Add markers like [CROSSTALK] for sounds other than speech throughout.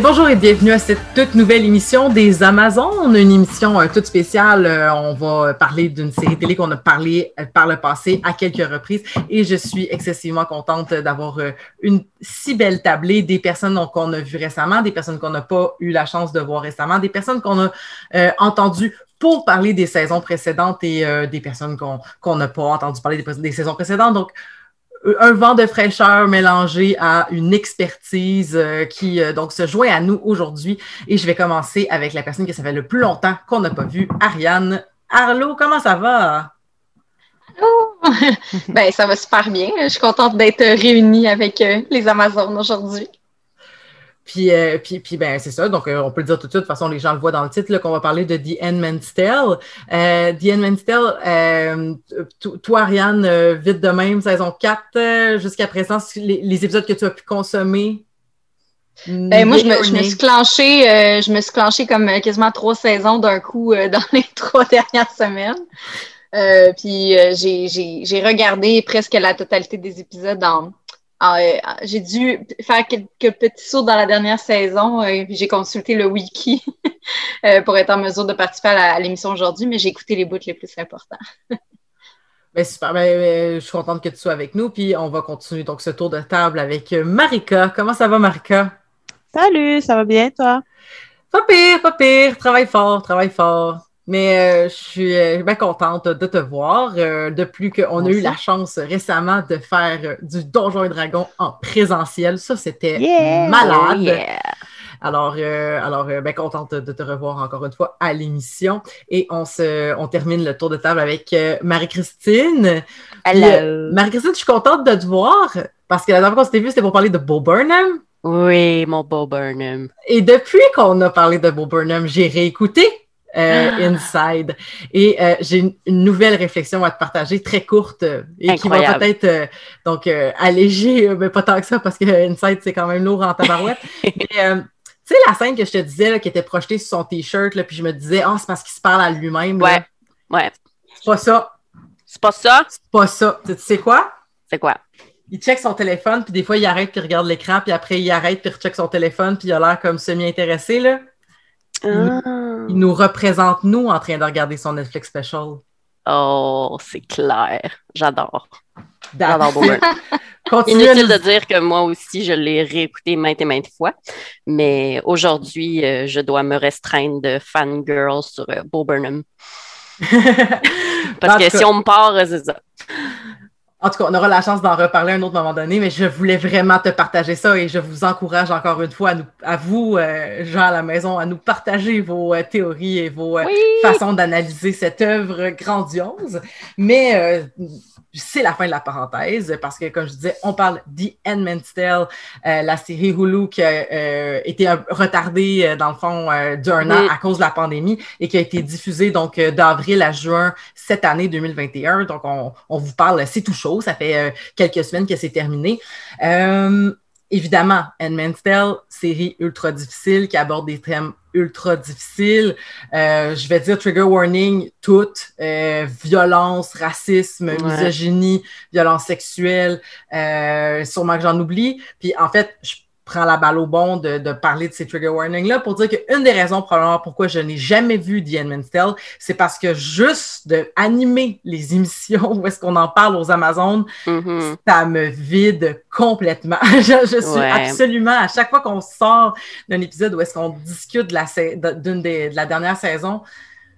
Bonjour et bienvenue à cette toute nouvelle émission des Amazones, une émission euh, toute spéciale. Euh, on va parler d'une série télé qu'on a parlé euh, par le passé à quelques reprises et je suis excessivement contente d'avoir une si belle tablée des personnes qu'on a vues récemment, des personnes qu'on n'a pas eu la chance de voir récemment, des personnes qu'on a entendues pour parler des saisons précédentes et des personnes qu'on n'a pas entendu parler des, des saisons précédentes. Donc, un vent de fraîcheur mélangé à une expertise euh, qui euh, donc se joint à nous aujourd'hui. Et je vais commencer avec la personne qui ça fait le plus longtemps qu'on n'a pas vu, Ariane. Arlo, comment ça va? [LAUGHS] Ben, ça va super bien. Je suis contente d'être réunie avec euh, les Amazones aujourd'hui. Puis, euh, puis, puis ben, c'est ça. Donc, euh, on peut le dire tout de suite. De toute façon, les gens le voient dans le titre qu'on va parler de The Endman's Tale. Euh, The Endman's Tale, euh, toi, Ariane, vite de même, saison 4, jusqu'à présent, les, épisodes que tu as pu consommer. Ben, moi, je me, je me, suis clenché, je me suis clenché comme quasiment trois saisons d'un coup [LAUGHS] dans les trois dernières semaines. puis j'ai regardé presque la totalité des épisodes en j'ai dû faire quelques petits sauts dans la dernière saison. Euh, j'ai consulté le wiki [LAUGHS] euh, pour être en mesure de participer à l'émission aujourd'hui, mais j'ai écouté les bouts les plus importants. [LAUGHS] Ben, super, ben, je suis contente que tu sois avec nous. Puis on va continuer donc ce tour de table avec Marika. Comment ça va, Marika? Salut, ça va bien, toi? Pas pire, pas pire. Travaille fort, travaille fort. Mais euh, je suis euh, bien contente de te voir. Euh, depuis qu'on a eu la chance récemment de faire du Donjon et Dragon en présentiel, ça c'était malade. Alors, alors bien contente de te revoir encore une fois à l'émission. Et on, se, on termine le tour de table avec Marie-Christine. Marie-Christine, je suis contente de te voir parce que la dernière fois qu'on s'était vu, c'était pour parler de Bo Burnham. Oui, mon Bo Burnham. Et depuis qu'on a parlé de Bo Burnham, j'ai réécouté euh, ah! Inside. Et euh, j'ai une, nouvelle réflexion à te partager, très courte euh, et qui va peut-être donc alléger, mais pas tant que ça parce que Inside, c'est quand même lourd en tabarouette. [LAUGHS] mais, tu sais, la scène que je te disais, là, qui était projetée sur son T-shirt, puis je me disais, oh, c'est parce qu'il se parle à lui-même. Ouais, ouais. C'est pas ça. C'est pas ça? C'est pas ça. Tu sais quoi? C'est quoi? Il check son téléphone, puis des fois, il arrête, puis il regarde l'écran, puis après, il arrête, puis il recheck son téléphone, puis il a l'air comme semi-intéressé, là. Ah. Il nous représente, nous, en train de regarder son Netflix special. Oh, c'est clair. J'adore. J'adore Inutile de dire que moi aussi, je l'ai réécouté maintes et maintes fois, mais aujourd'hui, euh, je dois me restreindre de fangirl sur euh, Bo Burnham. [LAUGHS] Parce que si on me part, euh, c'est ça. En tout cas, on aura la chance d'en reparler à un autre moment donné, mais je voulais vraiment te partager ça et je vous encourage encore une fois à, nous, à vous, euh, gens à la maison, à nous partager vos euh, théories et vos euh, façons d'analyser cette œuvre grandiose. Mais c'est la fin de la parenthèse parce que, comme je disais, on parle Handmaid's Tale, euh, la série Hulu qui a euh, été retardée, euh, dans le fond, d'un an à cause de la pandémie et qui a été diffusée donc d'avril à juin cette année 2021. Donc, on, on vous parle, c'est tout chaud, ça fait quelques semaines que c'est terminé. évidemment, Handmaid's Tale, série ultra difficile qui aborde des thèmes ultra difficile. Euh, je vais dire trigger warning, toutes. Euh, violence, racisme, misogynie, violence sexuelle. Euh, sûrement que j'en oublie. Puis en fait, je prends la balle au bon de, de parler de ces trigger warnings-là pour dire qu'une des raisons probablement pourquoi je n'ai jamais vu The Endman's Tale, c'est parce que juste de animer les émissions [LAUGHS] où est-ce qu'on en parle aux Amazones, mm-hmm. ça me vide complètement. [LAUGHS] je, suis absolument, à chaque fois qu'on sort d'un épisode où est-ce qu'on discute de la, d'une des, de la dernière saison,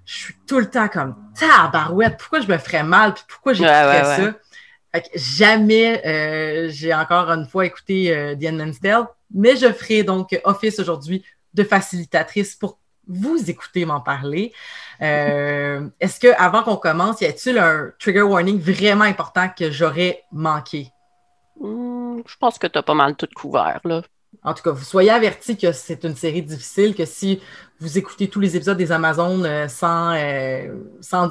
je suis tout le temps comme tabarouette, pourquoi je me ferais mal, puis pourquoi j'ai ouais, ça? Jamais euh, j'ai encore une fois écouté euh, The Endman's Tale, mais je ferai donc office aujourd'hui de facilitatrice pour vous écouter m'en parler. Euh, [LAUGHS] est-ce que avant qu'on commence, y a-t-il un trigger warning vraiment important que j'aurais manqué? Hmm, je pense que tu as pas mal tout couvert, là. En tout cas, vous soyez avertis que c'est une série difficile, que si vous écoutez tous les épisodes des Amazones sans, sans,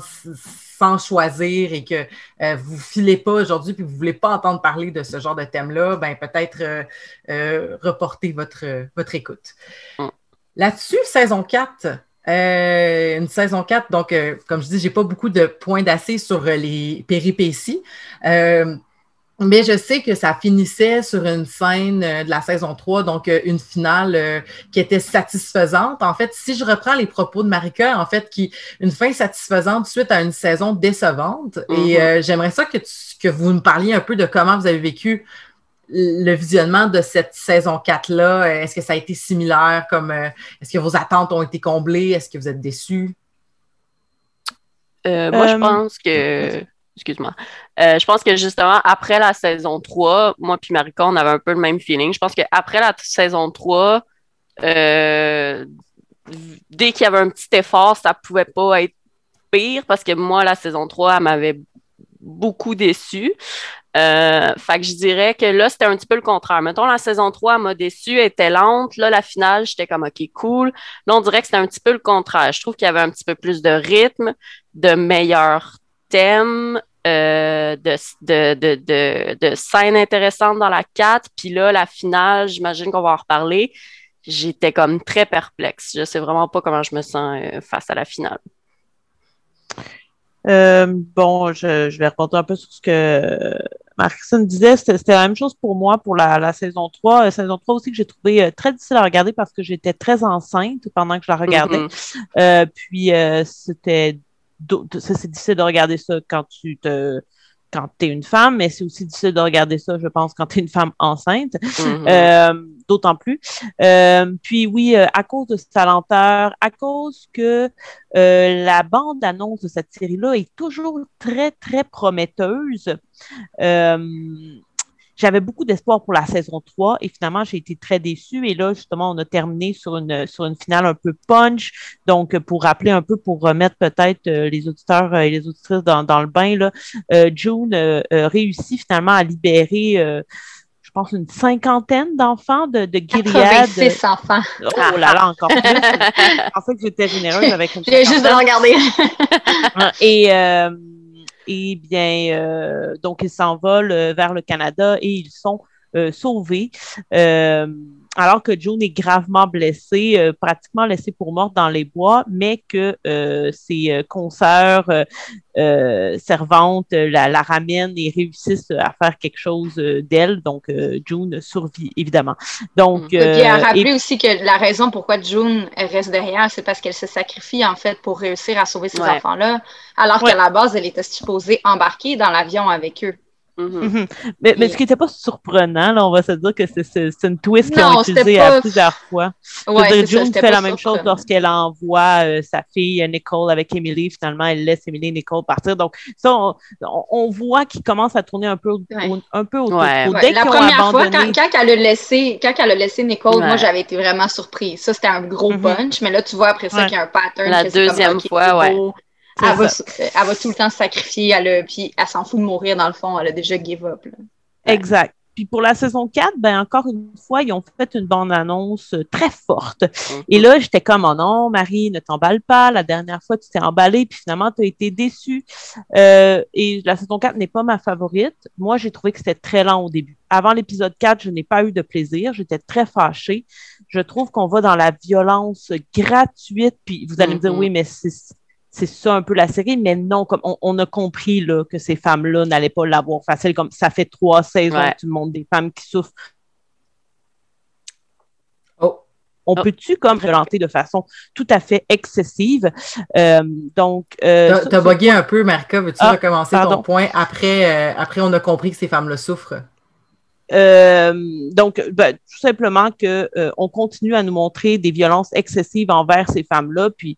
sans choisir et que euh, vous ne filez pas aujourd'hui puis vous ne voulez pas entendre parler de ce genre de thème-là, ben peut-être euh, euh, reporter votre, votre écoute. Mm. Là-dessus, saison 4, une saison 4, donc comme je dis, je n'ai pas beaucoup de points d'assez sur les péripéties. Mais je sais que ça finissait sur une scène euh, de la saison 3, donc euh, une finale euh, qui était satisfaisante. En fait, si je reprends les propos de Marika, en fait, qui une fin satisfaisante suite à une saison décevante. Et mm-hmm. j'aimerais ça que, que vous me parliez un peu de comment vous avez vécu le visionnement de cette saison 4-là. Est-ce que ça a été similaire? Comme est-ce que vos attentes ont été comblées? Est-ce que vous êtes déçus? moi, je pense que excuse-moi. Euh, je pense que justement, après la saison 3, moi puis Marika, on avait un peu le même feeling. Je pense qu'après la saison 3, euh, dès qu'il y avait un petit effort, ça pouvait pas être pire parce que moi, la saison 3, elle m'avait beaucoup déçu. Euh, fait que je dirais que là, c'était un petit peu le contraire. Mettons, la saison 3 m'a déçu, elle était lente. Là, la finale, j'étais comme OK, cool. Là, on dirait que c'était un petit peu le contraire. Je trouve qu'il y avait un petit peu plus de rythme, de meilleurs euh, de, de, de, de, scènes intéressantes dans la 4. Puis là, la finale, j'imagine qu'on va en reparler. J'étais comme très perplexe. Je sais vraiment pas comment je me sens euh, face à la finale. Euh, bon, je, je, vais répondre un peu sur ce que Markson disait. C'était la même chose pour moi pour la, la saison 3. La saison 3 aussi que j'ai trouvé très difficile à regarder parce que j'étais très enceinte pendant que je la regardais. Mm-hmm. puis c'était c'est difficile de regarder ça quand tu te quand tu es une femme, mais c'est aussi difficile de regarder ça, je pense, quand tu es une femme enceinte, mm-hmm. euh, d'autant plus. Euh, puis oui, euh, à cause de sa lenteur, à cause que la bande-annonce de cette série-là est toujours très, très prometteuse j'avais beaucoup d'espoir pour la saison 3 et finalement, j'ai été très déçue. Et là, justement, on a terminé sur une, sur une finale un peu punch. Donc, pour rappeler un peu, pour remettre peut-être euh, les auditeurs euh, et les auditrices dans, dans le bain, là, euh, June réussit finalement à libérer je pense, une cinquantaine d'enfants de, de Gilead. 86 enfants. Oh là là, encore plus. [LAUGHS] je pensais que j'étais généreuse avec une J'ai juste de regarder. et, et bien, euh, donc ils s'envolent euh, vers le Canada et ils sont euh, sauvés. Alors que June est gravement blessée, pratiquement laissée pour morte dans les bois, mais que ses consoeurs servantes la, la, ramènent et réussissent à faire quelque chose d'elle. Donc, June survit, évidemment. Donc, et puis, à rappeler aussi que la raison pourquoi June reste derrière, c'est parce qu'elle se sacrifie, en fait, pour réussir à sauver ces enfants-là alors qu'à la base, elle était supposée embarquer dans l'avion avec eux. Mm-hmm. Mm-hmm. mais, mais, ce qui n'était pas surprenant, là, on va se dire que c'est une twist qu'ils ont utilisé à plusieurs fois. Ouais, June fait la même chose lorsqu'elle envoie euh, sa fille Nicole avec Emily. Finalement, elle laisse Emily et Nicole partir. Donc, ça, on, on voit qu'il commence à tourner un peu, un peu autour. Dès la première fois, quand, quand, elle a laissé, quand elle a laissé Nicole, moi, j'avais été vraiment surprise. Ça, c'était un gros mm-hmm. punch. Mais là, tu vois après ça qu'il y a un pattern. La deuxième fois, ouais. Elle va, elle va, tout le temps se sacrifier, elle puis elle s'en fout de mourir dans le fond, elle a déjà give up. Exact. Puis pour la saison 4, ben encore une fois, ils ont fait une bande-annonce euh, très forte. Mm-hmm. Et là, j'étais comme, oh non, Marie, ne t'emballe pas. La dernière fois, tu t'es emballée, puis finalement, tu as été déçue. Euh, et la saison 4 n'est pas ma favorite. Moi, j'ai trouvé que c'était très lent au début. Avant l'épisode 4, je n'ai pas eu de plaisir. J'étais très fâchée. Je trouve qu'on va dans la violence gratuite. Puis vous allez me dire, mm-hmm. oui, mais c'est c'est ça un peu la série, mais non, comme on, a compris là, que ces femmes-là n'allaient pas l'avoir facile, comme ça fait trois saisons que tu montres des femmes qui souffrent. Oh. On oh. peut-tu comme violenter de façon tout à fait excessive? Euh, donc. Euh, T'as bugué un peu, Marca. Veux-tu ah, recommencer ton point après, euh, après on a compris que ces femmes-là souffrent? Euh, donc, ben, tout simplement que on continue à nous montrer des violences excessives envers ces femmes-là, puis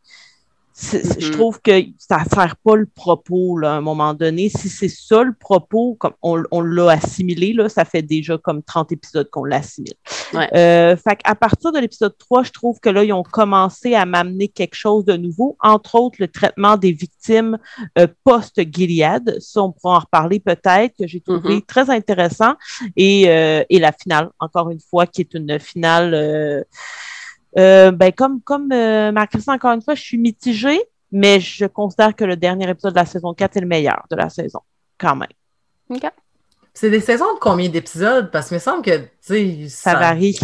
je mm-hmm. trouve que ça sert pas le propos là, à un moment donné. Si c'est ça le propos, comme on, on l'a assimilé, là, ça fait déjà comme 30 épisodes qu'on l'assimile. Ouais. Euh, fait à partir de l'épisode 3, je trouve que là, ils ont commencé à m'amener quelque chose de nouveau, entre autres le traitement des victimes euh, post-Gilead. Ça, on pourra en reparler peut-être, que j'ai trouvé mm-hmm. très intéressant. Et, euh, et la finale, encore une fois, qui est une finale euh, ben comme comme euh, encore une fois, je suis mitigée, mais je considère que le dernier épisode de la saison 4 est le meilleur de la saison, quand même. OK. C'est des saisons de combien d'épisodes? Parce que me semble que, tu ça... ça varie.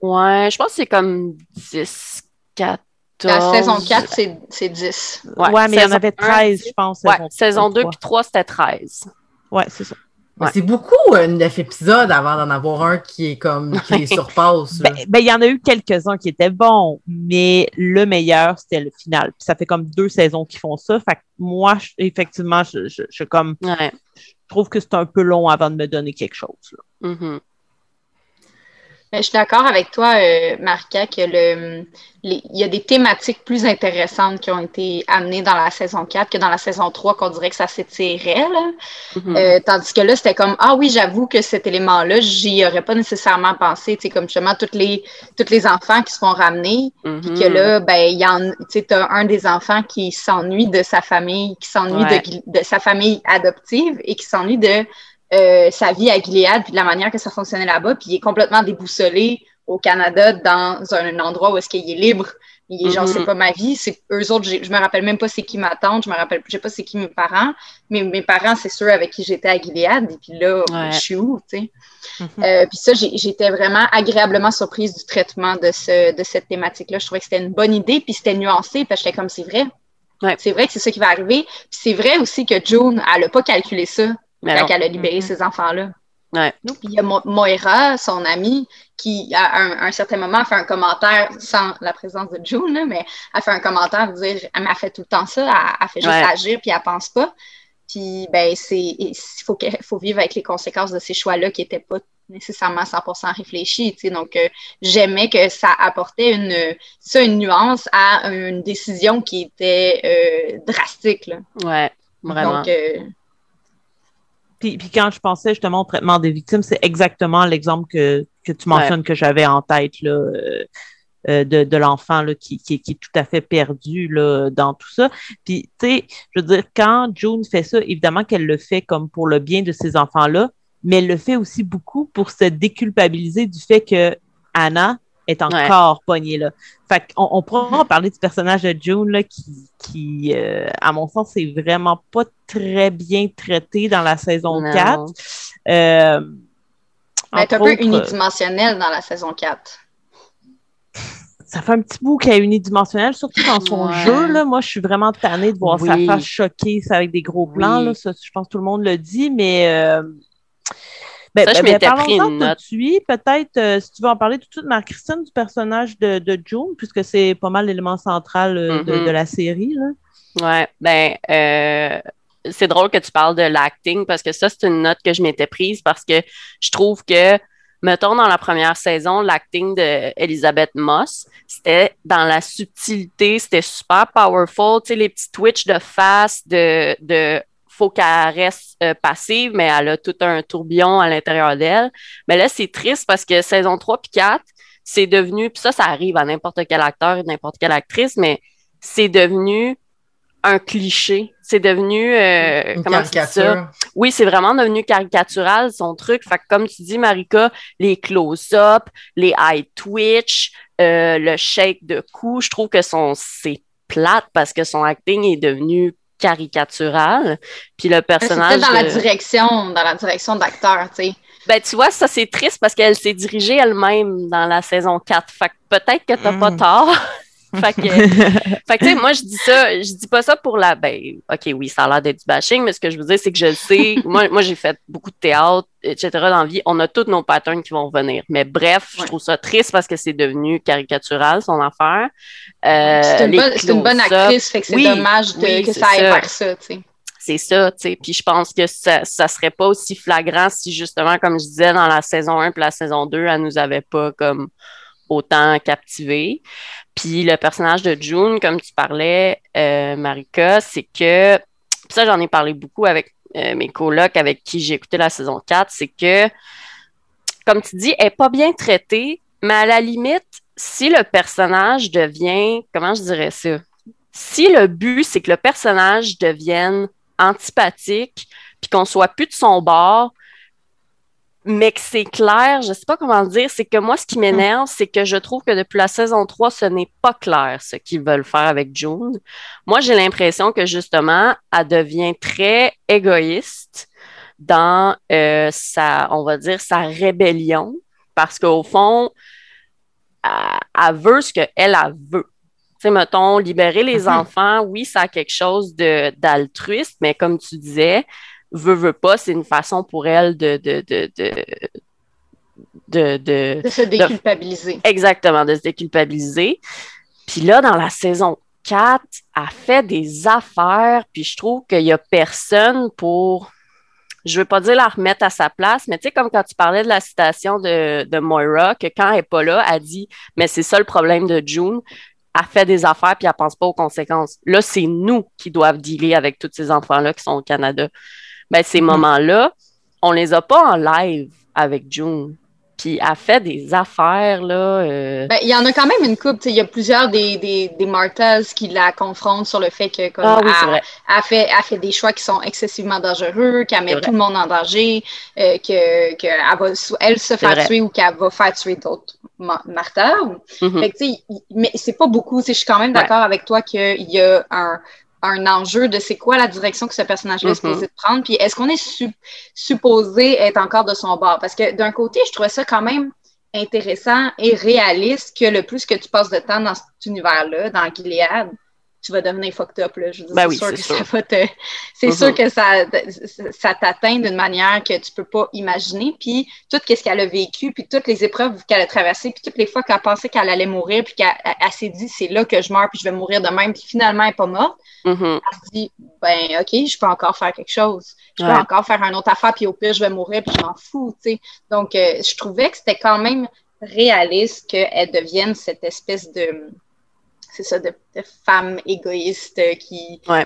Ouais, je pense que c'est comme 10, 14. La saison 4, c'est 10. Ouais, mais il y en avait 13, je pense. Ouais, saison 2 puis 3, c'était 13. Ouais, c'est ça. C'est beaucoup euh, neuf épisodes avant d'en avoir un qui est comme qui les surpasse. Ben, ben, il y en a eu quelques-uns qui étaient bons, mais le meilleur, c'était le final. ça fait comme deux saisons qui font ça. Fait que moi, effectivement, je, je, comme je trouve que c'est un peu long avant de me donner quelque chose. Mm-hmm. Ben, je suis d'accord avec toi, euh, Marca, que le, il y a des thématiques plus intéressantes qui ont été amenées dans la saison 4 que dans la saison 3, qu'on dirait que ça s'étirait. Mm-hmm. Euh, tandis que là, c'était comme Ah oui, j'avoue que cet élément-là, j'y aurais pas nécessairement pensé. Tu sais, comme justement, tous les, toutes les enfants qui se font ramener. Puis que là, ben, il y en tu as un des enfants qui s'ennuie de sa famille, qui s'ennuie de, de sa famille adoptive et qui s'ennuie de euh, sa vie à Gilead, puis de la manière que ça fonctionnait là-bas, puis il est complètement déboussolé au Canada dans un, endroit où est-ce qu'il est libre. Il est genre, mm-hmm. c'est pas ma vie, c'est eux autres, je me rappelle même pas c'est qui ma tante, je me rappelle, je sais pas c'est qui mes parents, mais mes parents, c'est ceux avec qui j'étais à Gilead, et puis là, je suis où, tu sais. Mm-hmm. euh, puis ça, j'étais vraiment agréablement surprise du traitement de, ce, de cette thématique-là. Je trouvais que c'était une bonne idée, puis c'était nuancé, parce que j'étais comme, c'est vrai. C'est vrai que c'est ça qui va arriver. Puis c'est vrai aussi que June, elle a pas calculé ça quand elle a libéré ces enfants-là. Ouais. Puis il y a Moira, son amie, qui à un, certain moment a fait un commentaire sans la présence de June, mais a fait un commentaire de dire Elle m'a fait tout le temps ça, elle, fait juste agir puis elle pense pas. Puis ben c'est il faut, faut vivre avec les conséquences de ces choix-là qui n'étaient pas nécessairement 100% réfléchis. Donc euh, j'aimais que ça apportait une, ça, une nuance à une décision qui était euh, drastique. Là. Ouais, vraiment. Donc, euh, puis, puis, quand je pensais justement au traitement des victimes, c'est exactement l'exemple que, que tu mentionnes que j'avais en tête là, euh, euh, de, de l'enfant là, qui, qui, qui, est tout à fait perdu là, dans tout ça. Puis, tu sais, je veux dire, quand June fait ça, évidemment qu'elle le fait comme pour le bien de ces enfants-là, mais elle le fait aussi beaucoup pour se déculpabiliser du fait que Anna, est encore poignée là. Fait qu'on on pourra parler du personnage de June là, qui, qui euh, à mon sens, c'est vraiment pas très bien traité dans la saison 4. Euh, elle est un peu unidimensionnelle dans la saison 4 ça fait un petit bout qu'elle est unidimensionnelle, surtout dans son jeu. Là. Moi, je suis vraiment tannée de voir sa face choquée avec des gros plans. Là. Ça, je pense que tout le monde le dit, mais euh, ben, ça, je ben, m'étais pris une note. Peut-être, euh, si tu veux en parler tout de suite, Marc-Christine, du personnage de, de June, puisque c'est pas mal l'élément central euh, de, mm-hmm. la série. Là. Ouais, ben, euh, c'est drôle que tu parles de l'acting, parce que ça, c'est une note que je m'étais prise, parce que je trouve que mettons, dans la première saison, l'acting d'Elisabeth Moss, c'était dans la subtilité, c'était super powerful, tu sais, les petits twitches de face, de, de faut qu'elle reste euh, passive, mais elle a tout un tourbillon à l'intérieur d'elle. Mais là, c'est triste parce que saison 3 puis 4, c'est devenu, puis ça, ça arrive à n'importe quel acteur et n'importe quelle actrice, mais c'est devenu un cliché. C'est devenu euh, Une comment caricature. Oui, c'est vraiment devenu caricatural son truc. Fait que comme tu dis, Marika, les close-up, les eye twitch, euh, le shake de cou, je trouve que son c'est plate parce que son acting est devenu caricatural. Puis le personnage. dans la direction, dans la direction d'acteur, tu sais. Ben, tu vois, ça, c'est triste parce qu'elle s'est dirigée elle-même dans la saison 4. Fait que peut-être que t'as pas mm. tort. Fait que, [LAUGHS] fait que tu sais, moi, je dis ça, je dis pas ça pour la, ben, OK, oui, ça a l'air d'être du bashing, mais ce que je veux dire, c'est que je le sais. [LAUGHS] moi, moi j'ai fait beaucoup de théâtre, etc. dans la vie. On a tous nos patterns qui vont venir. Mais bref, je trouve ça triste parce que c'est devenu caricatural, son affaire. Euh, c'est une, une, bonne actrice, fait que c'est dommage de, que ça aille vers ça, tu sais c'est ça, tu sais. Puis je pense que ça, ça serait pas aussi flagrant si justement, comme je disais, dans la saison 1 puis la saison 2, elle nous avait pas comme autant captivé. Puis le personnage de June, comme tu parlais, euh, Marika, c'est que, ça j'en ai parlé beaucoup avec euh, mes colocs avec qui j'ai écouté la saison 4, c'est que, comme tu dis, elle n'est pas bien traitée, mais à la limite, si le personnage devient, comment je dirais ça? Si le but, c'est que le personnage devienne antipathique, puis qu'on soit plus de son bord, mais que c'est clair, je sais pas comment dire, c'est que moi, ce qui m'énerve, c'est que je trouve que depuis la saison 3, ce n'est pas clair ce qu'ils veulent faire avec June. Moi, j'ai l'impression que justement, elle devient très égoïste dans euh, sa, on va dire, sa rébellion, parce qu'au fond, elle, veut ce qu'elle elle veut. Tu sais, mettons, libérer les mm-hmm. enfants, oui, ça a quelque chose d'altruiste, mais comme tu disais, veut, veut pas, c'est une façon pour elle de, de, de, de, de, se déculpabiliser. exactement, de se déculpabiliser. Puis là, dans la saison 4, elle fait des affaires, puis je trouve qu'il n'y a personne pour je ne veux pas dire la remettre à sa place, mais tu sais, comme quand tu parlais de la citation de, de Moira, que quand elle n'est pas là, elle dit Mais c'est ça le problème de June. Elle fait des affaires puis elle pense pas aux conséquences. Là, c'est nous qui doivent dealer avec tous ces enfants-là qui sont au Canada. Ben, ces mm-hmm. moments-là, on les a pas en live avec June. Puis elle fait des affaires, là. Euh, ben, il y en a quand même une coupe. Il y a plusieurs des, des, des Martas qui la confrontent sur le fait que comme, ah, oui, elle, elle, fait, elle fait des choix qui sont excessivement dangereux, qu'elle met tout le monde en danger, euh, que, que elle va elle se faire tuer ou qu'elle va faire tuer d'autres Martha. Mm-hmm. Fait que, mais c'est pas beaucoup. Je suis quand même d'accord avec toi qu'il y a un, un enjeu de c'est quoi la direction que ce personnage-là est mm-hmm. supposé prendre, puis est-ce qu'on est, supposé être encore de son bord? Parce que d'un côté, je trouvais ça quand même intéressant et réaliste que le plus que tu passes de temps dans cet univers-là, dans Gilead, tu vas devenir fucked up. Là. Je veux ben c'est sûr que ça va te... C'est sûr que ça, ça t'atteint d'une manière que tu peux pas imaginer. Puis tout ce qu'elle a vécu, puis toutes les épreuves qu'elle a traversées, puis toutes les fois qu'elle pensait qu'elle allait mourir, puis qu'elle s'est dit c'est là que je meurs, puis je vais mourir de même, puis finalement elle n'est pas morte. Mm-hmm. Elle se dit ben ok, je peux encore faire quelque chose. Je peux encore faire un autre affaire, puis au pire je vais mourir, puis je m'en fous. sais. Donc euh, je trouvais que c'était quand même réaliste qu'elle devienne cette espèce de c'est ça, de, femme égoïste qui, euh,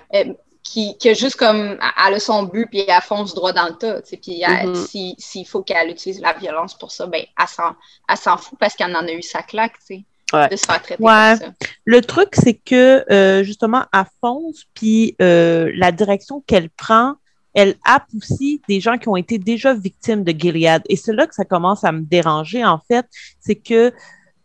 qui, qui, a juste comme, elle a son but, puis elle fonce droit dans le tas, puis mm-hmm. s'il faut qu'elle utilise la violence pour ça, ben, elle s'en fout parce qu'elle en a eu sa claque, tu sais. De se faire traiter comme ça. Le truc, c'est que, euh, justement, elle fonce, puis euh, la direction qu'elle prend, elle a aussi des gens qui ont été déjà victimes de Gilead. Et c'est là que ça commence à me déranger, en fait. C'est que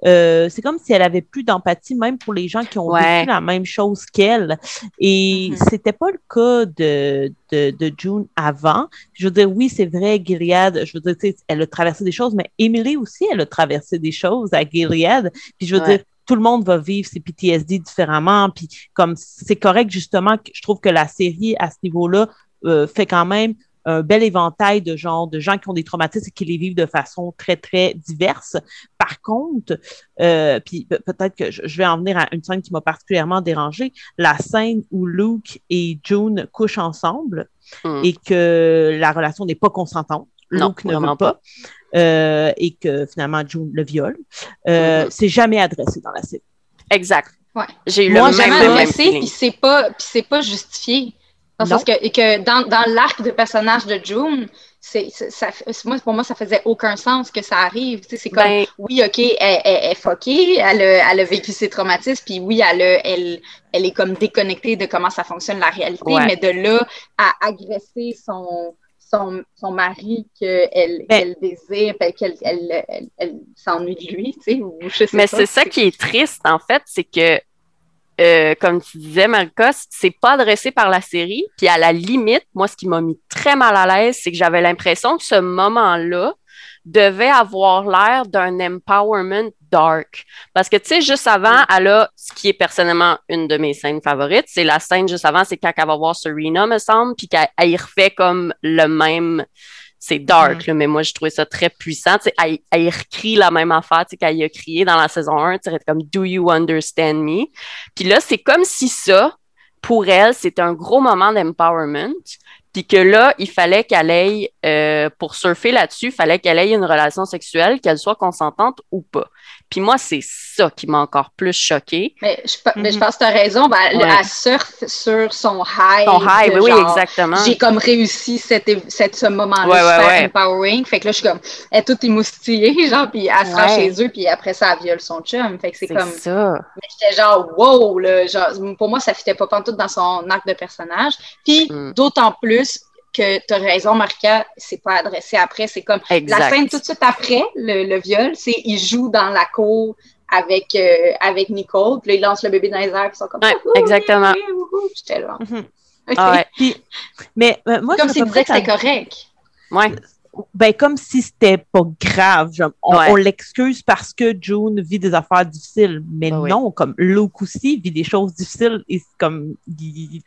euh, c'est comme si elle avait plus d'empathie même pour les gens qui ont vécu la même chose qu'elle. Et mm-hmm. c'était pas le cas de, de, de, June avant. Je veux dire, oui, c'est vrai, Gilead, je veux dire, elle a traversé des choses, mais Emily aussi, elle a traversé des choses à Gilead. Puis je veux dire, tout le monde va vivre ses PTSD différemment. Puis comme c'est correct, justement, je trouve que la série, à ce niveau-là, euh, fait quand même un bel éventail de genre de gens qui ont des traumatismes et qui les vivent de façon très, très diverse. Par contre, euh, puis peut-être que je vais en venir à une scène qui m'a particulièrement dérangée, la scène où Luke et June couchent ensemble hmm. et que la relation n'est pas consentante. Luke ne veut pas. Euh, et que finalement June le viole. Euh, hmm. C'est jamais adressé dans la série. Exact. Ouais. J'ai eu le même, jamais adressé, puis c'est pas, c'est pas justifié. Parce que, que dans, dans l'arc de personnage de June, c'est, ça, moi, pour moi, ça faisait aucun sens que ça arrive. C'est comme, ben oui, OK, elle, elle, est fuckée, elle a, elle a vécu ses traumatismes, puis oui, elle, elle, elle est comme déconnectée de comment ça fonctionne la réalité, mais de là à agresser son, son, son mari qu'elle ben désire, qu'elle elle, elle, s'ennuie de lui, tu sais, ou je sais Mais c'est ça qui est triste, en fait, c'est que euh, comme tu disais, Marcos, c'est pas adressé par la série. Puis à la limite, moi, ce qui m'a mis très mal à l'aise, c'est que j'avais l'impression que ce moment-là devait avoir l'air d'un empowerment dark. Parce que, tu sais, juste avant, elle a ce qui est personnellement une de mes scènes favorites. C'est la scène juste avant, c'est quand elle va voir Serena, me semble, puis qu'elle y refait comme le même c'est dark, mm. mais moi, je trouvais ça très puissant. elle, elle recrie la même affaire qu'elle a crié dans la saison 1, elle comme Do you understand me? Puis là, c'est comme si ça, pour elle, c'était un gros moment d'empowerment. Puis que là, il fallait qu'elle aille, euh, pour surfer là-dessus, il fallait qu'elle ait une relation sexuelle, qu'elle soit consentante ou pas. Puis moi, c'est ça qui m'a encore plus choqué. Mais je, mais je mhm. pense que tu as raison. Ben, Elle surfe sur son high. Son high, oui, oui, exactement. J'ai comme réussi cette, cette ce moment-là super empowering. Fait que là, je suis comme, elle est toute émoustillée, [LAUGHS] genre, puis elle se rend chez eux, puis après ça, elle viole son chum. Fait que c'est comme. ça. Mais j'étais genre, wow, là, genre, pour moi, ça fitait pas tout dans son arc de personnage. Puis mm. d'autant plus, que tu as raison, Marca, c'est pas adressé après. C'est comme la scène tout de suite après le, viol, c'est il joue dans la cour avec, euh, avec Nicole, puis là, il lance le bébé dans les airs, puis ils sont comme ouais, exactement. J'étais là. Mm-hmm. Ah mais euh, moi, comme s'il disait que c'était correct. Ouais. Ben, comme si c'était pas grave. on, l'excuse parce que June vit des affaires difficiles. Mais ben non, comme Luke aussi vit des choses difficiles et comme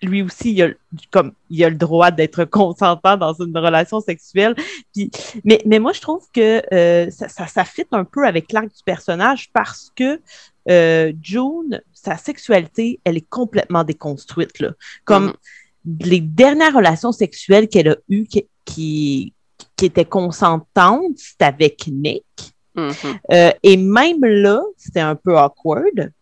lui aussi, il a, comme, il a le droit d'être consentant dans une relation sexuelle. Puis, mais, mais moi, je trouve que euh, ça, ça, ça fit un peu avec l'arc du personnage parce que euh, June, sa sexualité, elle est complètement déconstruite. Là. Comme mm-hmm. les dernières relations sexuelles qu'elle a eues qui, qui, étaient consentantes, c'était avec Nick. Mm-hmm. Euh, et même là, c'était un peu awkward.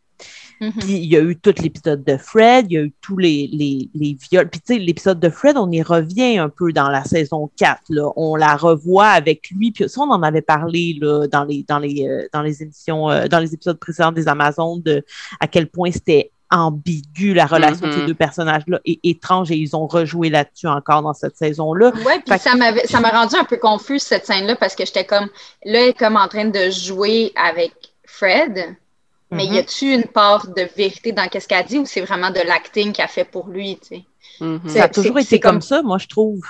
Mm-hmm. Puis il y a eu tout l'épisode de Fred, il y a eu tous les, les, les viols. Puis tu sais, l'épisode de Fred, on y revient un peu dans la saison 4. Là. On la revoit avec lui. Puis ça, on en avait parlé là, dans, les, dans, les, euh, dans les émissions, euh, dans les épisodes précédents des Amazones, de à quel point c'était ambigu la relation de ces mm-hmm. deux personnages-là est étrange et ils ont rejoué là-dessus encore dans cette saison-là. Oui, puis ça m'a ça m'a rendu un peu confus cette scène-là parce que j'étais comme là, elle est comme en train de jouer avec Fred. Mais y mhm. a-tu une part de vérité dans ce qu'elle dit ou c'est vraiment de l'acting qu'elle fait pour lui, tu sais? Mhm. Ça a toujours été comme... ça, moi, je trouve.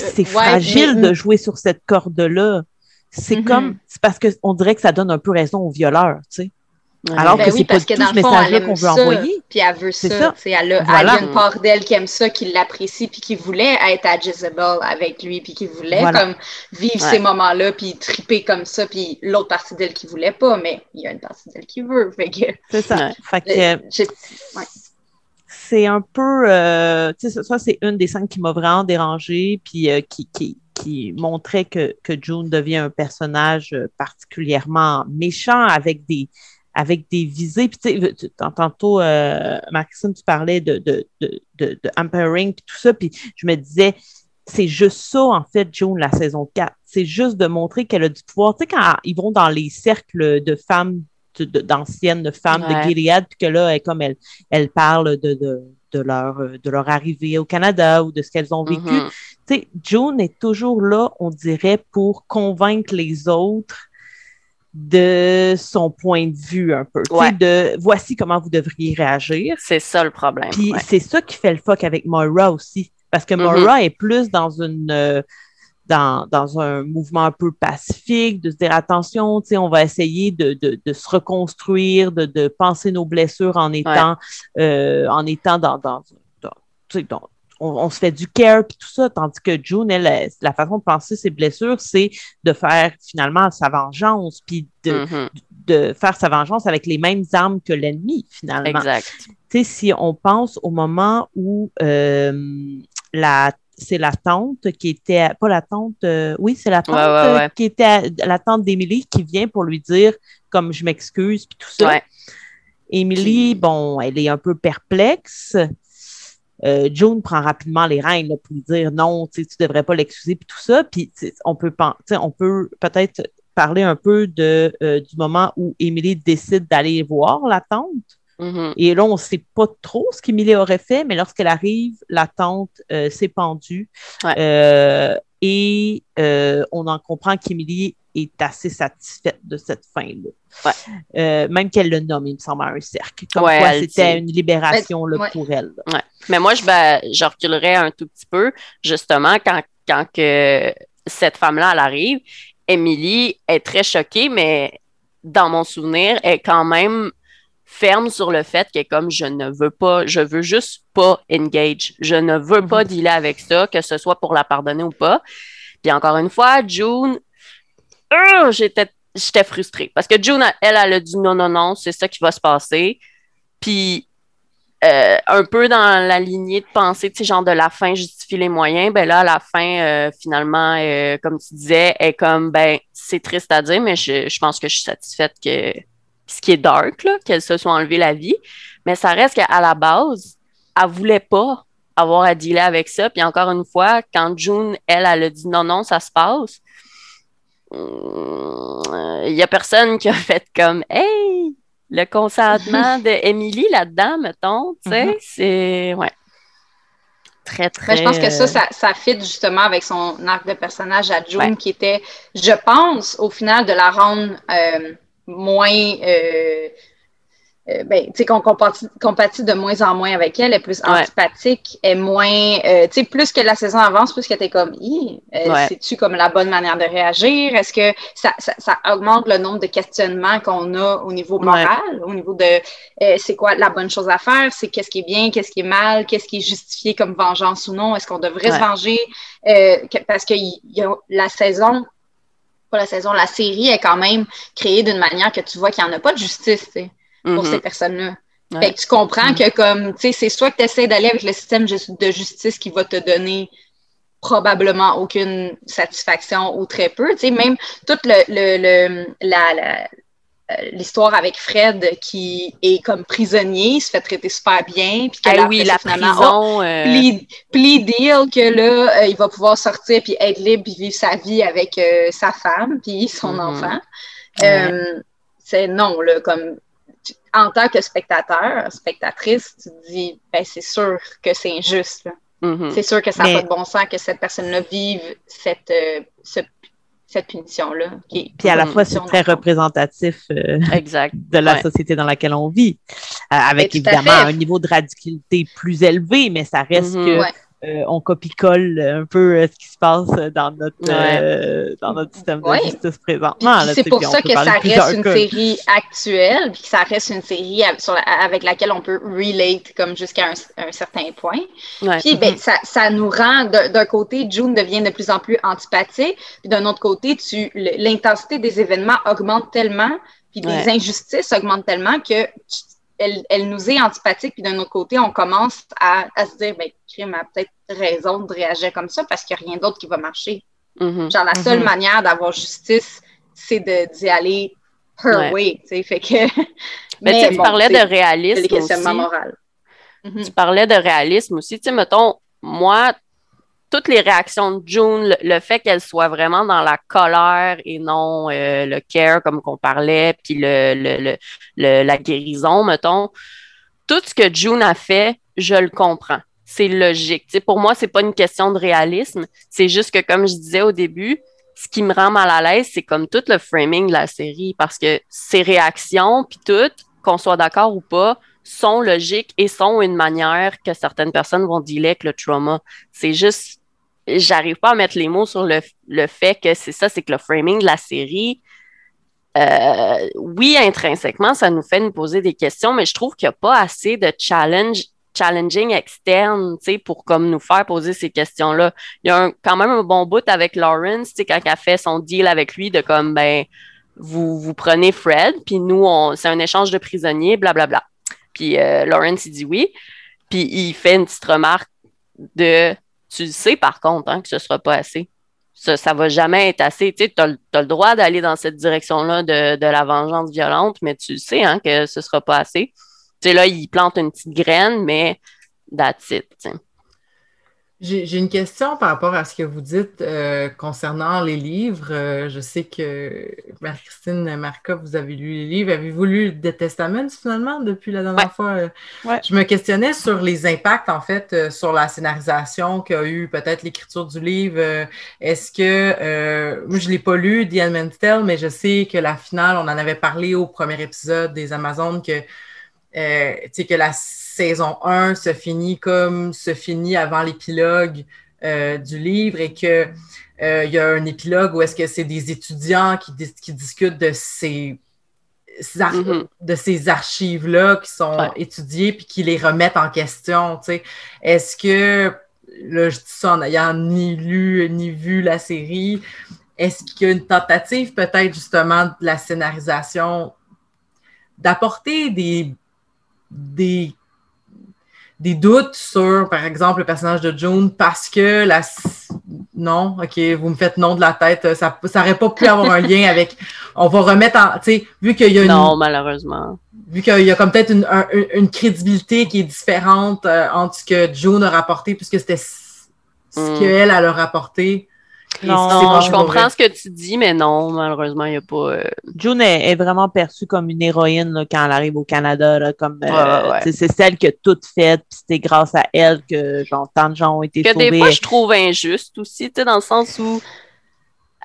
Euh, c'est fragile de jouer sur cette corde-là. C'est comme, c'est parce qu'on dirait que ça donne un peu raison au violeur, tu sais. Alors ben que c'est pas tout ce message-là qu'on veut envoyer. Puis elle veut ça. Elle, a, une part d'elle qui aime ça, qui l'apprécie, puis qui voulait être à Jezebel avec lui, puis qui voulait comme vivre ces moments-là, puis triper comme ça, puis l'autre partie d'elle qui voulait pas, mais il y a une partie d'elle qui veut. [LAUGHS] C'est ça. Fait que, c'est un peu, euh, tu sais, ça c'est une des scènes qui m'a vraiment dérangée, puis euh, qui, qui, qui montrait que, que June devient un personnage euh, particulièrement méchant avec des avec des visées. Puis, tu sais, tantôt, euh, Maxime, tu parlais de, de, de, de, puis tout ça. Puis, je me disais, c'est juste ça, en fait, June, la saison 4. C'est juste de montrer qu'elle a du pouvoir. Tu sais, quand ils vont dans les cercles de femmes, d'anciennes femmes de Gilead, puis que là, elle, comme elle, elle parle de, de, de, leur, de leur arrivée au Canada ou de ce qu'elles ont vécu. Mm-hmm. Tu sais, June est toujours là, on dirait, pour convaincre les autres de son point de vue un peu. De voici comment vous devriez réagir. C'est ça le problème. Puis c'est ça qui fait le fuck avec Moira aussi. Parce que mm-hmm. Moira est plus dans une euh, dans, dans, un mouvement un peu pacifique, de se dire attention, on va essayer de, de, de se reconstruire, de, de, penser nos blessures en étant euh, en étant dans, dans, dans on, se fait du care puis tout ça, tandis que June, elle, la façon de penser ses blessures, c'est de faire finalement sa vengeance, puis de, mm-hmm. de faire sa vengeance avec les mêmes armes que l'ennemi, finalement. Exact. Tu sais, si on pense au moment où euh, la c'est la tante qui était pas la tante euh, oui c'est la tante qui était la tante d'Émilie qui vient pour lui dire comme je m'excuse puis tout ça Émilie bon elle est un peu perplexe euh, June prend rapidement les rênes pour lui dire non, tu ne devrais pas l'excuser, puis tout ça. Puis on peut, on peut peut-être parler un peu de, euh, du moment où Émilie décide d'aller voir la tante. Mm-hmm. Et là, on ne sait pas trop ce qu'Émilie aurait fait, mais lorsqu'elle arrive, la tante euh, s'est pendue. et on en comprend qu'Émilie est assez satisfaite de cette fin-là. Euh, même qu'elle le nomme, il me semble, un cercle. Comme quoi c'était une libération là, pour elle. Mais moi, je, ben, je reculerais un tout petit peu, justement, quand, quand que cette femme-là, elle arrive. Émilie est très choquée, mais dans mon souvenir, elle est quand même ferme sur le fait que comme je ne veux pas, je veux juste pas engage. Je ne veux pas mhm. dealer avec ça, que ce soit pour la pardonner ou pas. Puis encore une fois, June, euh, j'étais j'étais frustrée. Parce que June, elle, elle a dit non, non, non, c'est ça qui va se passer. Puis, euh, un peu dans la lignée de pensée, tu sais, genre de la fin justifie les moyens, ben là, à la fin, euh, finalement, comme tu disais, est comme, ben, c'est triste à dire, mais je, je, pense que je suis satisfaite que ce qui est dark, là, qu'elle se soit enlevé la vie. Mais ça reste qu'à la base, elle voulait pas avoir à dealer avec ça. Puis encore une fois, quand June, elle, elle a dit non, non, ça se passe, il euh, y a personne qui a [LAUGHS] fait comme Hey, le consentement de [LAUGHS] là-dedans, mettons, tu sais, mhm. c'est ouais. Très, très. je pense que ça, ça, ça, fit justement avec son arc de personnage à June, qui était, je pense, au final, de la rendre euh, moins. Euh, euh, ben, tu sais, qu'on compatit, de moins en moins avec elle, est plus antipathique, est moins, euh, tu sais, plus que la saison avance, plus que t'es comme, euh, c'est-tu comme la bonne manière de réagir? Est-ce que ça, ça, ça, augmente le nombre de questionnements qu'on a au niveau moral, au niveau de c'est quoi la bonne chose à faire? C'est qu'est-ce qui est bien, qu'est-ce qui est mal, qu'est-ce qui est justifié comme vengeance ou non? Est-ce qu'on devrait se venger? parce que y, y a la saison, pas la saison, la série est quand même créée d'une manière que tu vois qu'il n'y en a pas de justice, pour ces mm-hmm. personnes-là. Fait que tu comprends que comme, tu sais, c'est soit que tu essaies d'aller avec le système de justice qui va te donner probablement aucune satisfaction ou très peu. Tu sais, même toute le, le, la, euh, l'histoire avec Fred qui est comme prisonnier, se fait traiter super bien, puis que là, oui, la prison, oh, euh... deal que là, euh, il va pouvoir sortir puis être libre puis vivre sa vie avec euh, sa femme puis son mm-hmm. enfant. c'est non, là, comme en tant que spectateur, spectatrice, tu te dis, ben, c'est sûr que c'est injuste. Mm-hmm. C'est sûr que ça n'a pas de bon sens que cette personne-là vive cette, euh, cette punition-là. Puis à la fois, c'est très représentatif euh, exact. [LAUGHS] de la société dans laquelle on vit, euh, avec évidemment un niveau de radicalité plus élevé, mais ça reste mm-hmm. que euh, on copie-colle un peu euh, ce qui se passe dans notre, euh, dans notre système de justice présentement. C'est pour ça que ça reste une série actuelle, puis que ça reste une série avec laquelle on peut relate comme jusqu'à un, certain point. Puis ben, mm-hmm. ça, ça, nous rend, d'un côté, June devient de plus en plus antipathique, puis d'un autre côté, l'intensité des événements augmente tellement, puis les injustices augmentent tellement que tu elle, nous est antipathique, puis d'un autre côté, on commence à, se dire, ben, Crime a peut-être raison de réagir comme ça parce qu'il n'y a rien d'autre qui va marcher. Mm-hmm. Genre, la seule mm-hmm. manière d'avoir justice, c'est d'y aller her way, tu sais, fait que... [LAUGHS] Mais, tu parlais de réalisme aussi. Mm-hmm. Tu parlais de réalisme aussi, tu sais, mettons, moi, toutes les réactions de June, le, fait qu'elle soit vraiment dans la colère et non euh, le care comme qu'on parlait, puis le, la guérison, mettons, tout ce que June a fait, je le comprends. C'est logique. pour moi, c'est pas une question de réalisme. C'est juste que, comme je disais au début, ce qui me rend mal à l'aise, c'est comme tout le framing de la série, parce que ses réactions, puis tout, qu'on soit d'accord ou pas, sont logiques et sont une manière que certaines personnes vont dealer avec le trauma. C'est juste j'arrive pas à mettre les mots sur le, le fait que c'est ça, c'est que le framing de la série, euh, oui, intrinsèquement, ça nous fait nous poser des questions, mais je trouve qu'il n'y a pas assez de challenge, challenging externe, tu sais, pour comme nous faire poser ces questions-là. Il y a quand même un bon bout avec Lawrence, tu sais, quand elle a fait son deal avec lui de comme, ben, vous, vous prenez Fred, puis nous, c'est un échange de prisonniers, blablabla. Puis euh, Lawrence, il dit oui. Puis il fait une petite remarque de tu sais par contre hein, que ce ne sera pas assez. Ça ne va jamais être assez. Tu as, le droit d'aller dans cette direction-là de, la vengeance violente, mais tu sais hein, que ce ne sera pas assez. Tu sais, là, il plante une petite graine, mais that's it. J'ai une question par rapport à ce que vous dites euh, concernant les livres. Euh, je sais que Marie-Christine Marca, vous avez lu les livres. Avez-vous lu The Testament finalement depuis la dernière fois? Euh, je me questionnais sur les impacts en fait sur la scénarisation qu'a eu peut-être l'écriture du livre. Est-ce que moi je ne l'ai pas lu, The Man's Tale, mais je sais que la finale, on en avait parlé au premier épisode des Amazones que, que la saison 1 se finit comme se finit avant l'épilogue euh, du livre et que euh, il y a un épilogue où est-ce que c'est des étudiants qui, qui, discutent de ces, mm-hmm. de ces archives-là qui sont étudiées puis qui les remettent en question. Est-ce que, là, je dis ça en n'ayant ni lu ni vu la série, est-ce qu'il y a une tentative peut-être justement de la scénarisation d'apporter des, des des doutes sur, par exemple, le personnage de June parce que la. Non, OK, vous me faites non de la tête. Ça n'aurait pas pu avoir un lien avec. On va remettre en. Tu sais, vu qu'il y a une. Non, malheureusement. Vu qu'il y a comme peut-être une, une, crédibilité qui est différente euh, entre ce que June a rapporté, puisque c'était ce mm. qu'elle, elle a rapporté. Non, je comprends ce que tu dis, mais non, malheureusement, il n'y a pas. Euh, June est, vraiment perçue comme une héroïne quand elle arrive au Canada, comme euh, c'est celle qui a tout fait, puis c'est grâce à elle que genre, tant de gens ont été que des fois, je trouve injuste aussi, dans le sens où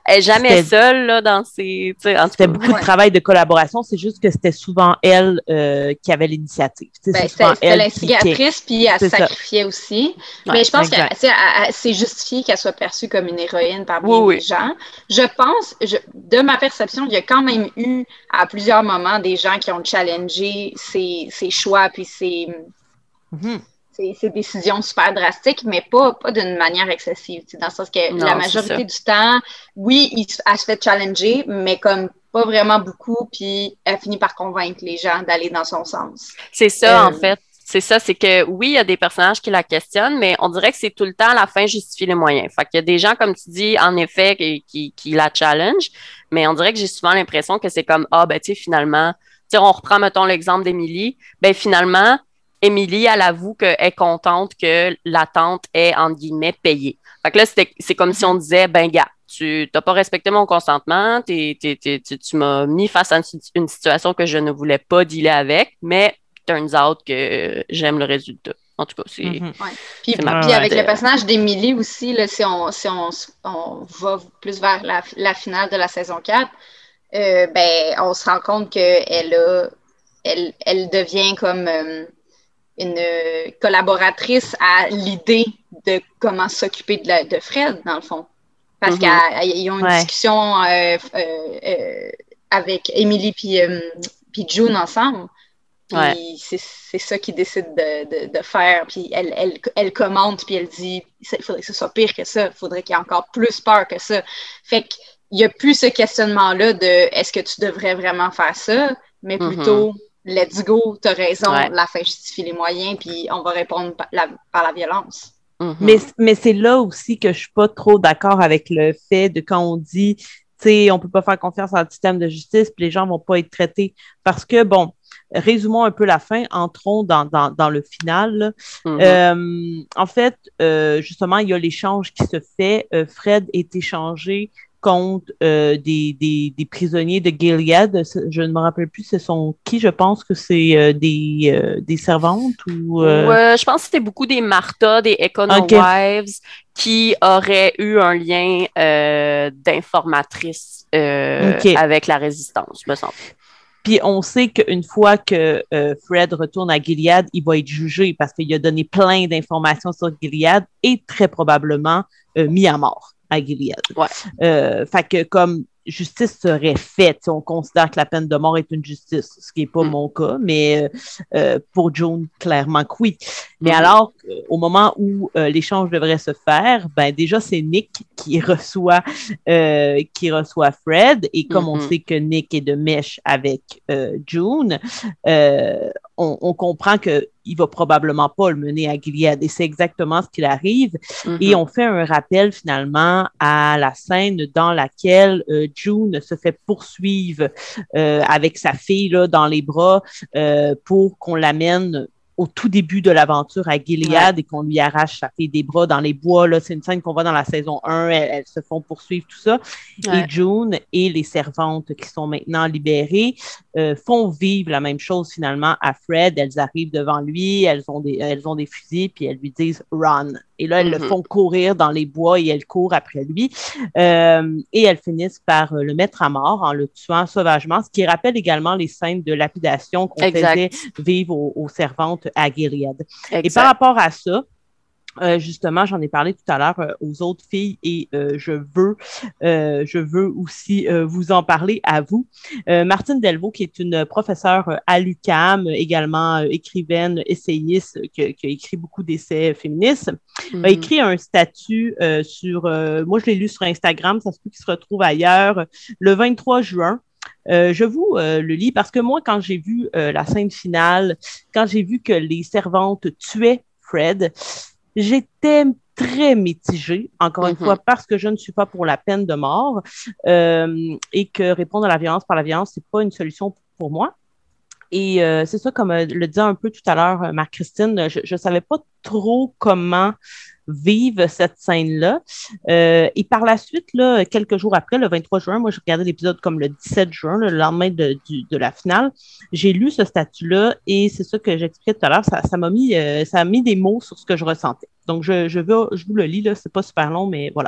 Elle n'est jamais seule là, dans ses. C'était beaucoup de travail de collaboration. C'est juste que c'était souvent elle euh, qui avait l'initiative. Ben, c'était l'instigatrice, puis elle se sacrifiait aussi. Mais je pense que c'est justifié qu'elle soit perçue comme une héroïne par bien des gens. Je pense, de ma perception, il y a quand même eu à plusieurs moments des gens qui ont challengé ses, choix, puis ses. Mm-hmm ces, décisions super drastiques, mais pas, pas d'une manière excessive. Dans le sens que la majorité du temps, oui, il, elle se fait challenger, mais comme pas vraiment beaucoup, puis elle finit par convaincre les gens d'aller dans son sens. C'est ça, en euh, fait. C'est ça, c'est que oui, il y a des personnages qui la questionnent, mais on dirait que c'est tout le temps la fin justifie les moyens. Fait qu'il y a des gens, comme tu dis, en effet, qui, qui, la challenge, mais on dirait que j'ai souvent l'impression que c'est comme, ah, ben, tu sais, finalement, tu on reprend, mettons, l'exemple d'Émilie, ben, finalement, Émilie, elle avoue qu'elle est contente que l'attente est, entre guillemets, payée. Fait que là, c'est comme si on disait, ben, gars, tu n'as pas respecté mon consentement, tu, m'as mis face à une, situation que je ne voulais pas dealer avec, mais turns out que j'aime le résultat. En tout cas, c'est. Mm-hmm. Puis, avec le personnage d'Émilie aussi, là, si, on, si on, va plus vers la, finale de la saison 4, euh, ben, on se rend compte qu'elle a elle, elle devient comme euh, une collaboratrice à l'idée de comment s'occuper de, de, Fred, dans le fond. Parce mm-hmm. qu'ils ont une discussion euh, euh, euh, avec Emily puis June ensemble. c'est ça qu'ils décident de, de, faire. Puis elle, elle, elle, commente, puis elle dit il faudrait que ce soit pire que ça, il faudrait qu'il y ait encore plus peur que ça. Fait qu'il n'y a plus ce questionnement-là de est-ce que tu devrais vraiment faire ça, mais mm-hmm. plutôt let's go, t'as raison, la fin justifie les moyens, puis on va répondre par la, violence. Mm-hmm. Mais, mais c'est là aussi que je suis pas trop d'accord avec le fait de quand on dit, tu sais, on peut pas faire confiance en système de justice, puis les gens vont pas être traités. Parce que, bon, résumons un peu la fin, entrons dans, dans, le final. Mm-hmm. Euh, en fait, euh, justement, il y a l'échange qui se fait. Euh, Fred est échangé contre euh, des, des, prisonniers de Gilead. Je ne me rappelle plus ce sont qui. Je pense que c'est euh, des, euh, des servantes ou. je pense que c'était beaucoup des Martha, des Econo Wives qui auraient eu un lien d'informatrice avec la résistance, me semble. Puis on sait qu'une fois que Fred retourne à Gilead, il va être jugé parce qu'il a donné plein d'informations sur Gilead et très probablement mis à mort Euh, fait que comme justice serait faite, on considère que la peine de mort est une justice, ce qui n'est pas mm. mon cas, mais euh, euh, pour Joan, clairement que oui. Mais mm-hmm. alors, au moment où l'échange devrait se faire, ben déjà c'est Nick qui [LAUGHS] reçoit qui reçoit Fred, et comme on mm-hmm. sait que Nick est de mèche avec June, on, comprend que il va probablement pas le mener à Gilead. Et c'est exactement ce qu'il arrive. Et mm-hmm. on fait un rappel finalement à la scène dans laquelle euh, June se fait poursuivre euh, avec sa fille là, dans les bras euh, pour qu'on l'amène au tout début de l'aventure à Gilead et qu'on lui arrache sa fille des bras dans les bois. Là, c'est une scène qu'on voit dans la saison 1. Elles, se font poursuivre, tout ça. Et June et les servantes qui sont maintenant libérées euh, font vivre la même chose finalement à Fred. Elles arrivent devant lui, elles ont des, elles ont des fusils, puis elles lui disent run. Et là, elles le mm-hmm. font courir dans les bois et elles courent après lui. Euh, et elles finissent par euh, le mettre à mort en le tuant sauvagement, ce qui rappelle également les scènes de lapidation qu'on faisait vivre aux, servantes à Gilead. Et par rapport à ça, euh, justement, j'en ai parlé tout à l'heure euh, aux autres filles et euh, je veux, je veux aussi vous en parler à vous. Martine Delvaux, qui est une professeure à l'UCAM, également écrivaine, essayiste, qui, a écrit beaucoup d'essais féministes, a mm-hmm. écrit un statut sur, moi je l'ai lu sur Instagram, ça se peut qu'il se retrouve ailleurs, le 23 juin. je vous le lis parce que moi, quand j'ai vu la scène finale, quand j'ai vu que les servantes tuaient Fred, J'étais très mitigée, encore une mm-hmm. fois, parce que je ne suis pas pour la peine de mort euh, et que répondre à la violence par la violence, c'est pas une solution pour moi. Et euh, c'est ça, comme euh, le disait un peu tout à l'heure Marc-Christine, je ne savais pas trop comment vivre cette scène-là. Euh, et par la suite, là, quelques jours après, le 23 juin, moi, je regardais l'épisode comme le 17 juin, le lendemain de, de la finale. J'ai lu ce statut-là et c'est ça que j'expliquais tout à l'heure. Ça, m'a mis, ça a mis des mots sur ce que je ressentais. Donc, je, je, veux, je vous le lis, là, c'est pas super long, mais voilà.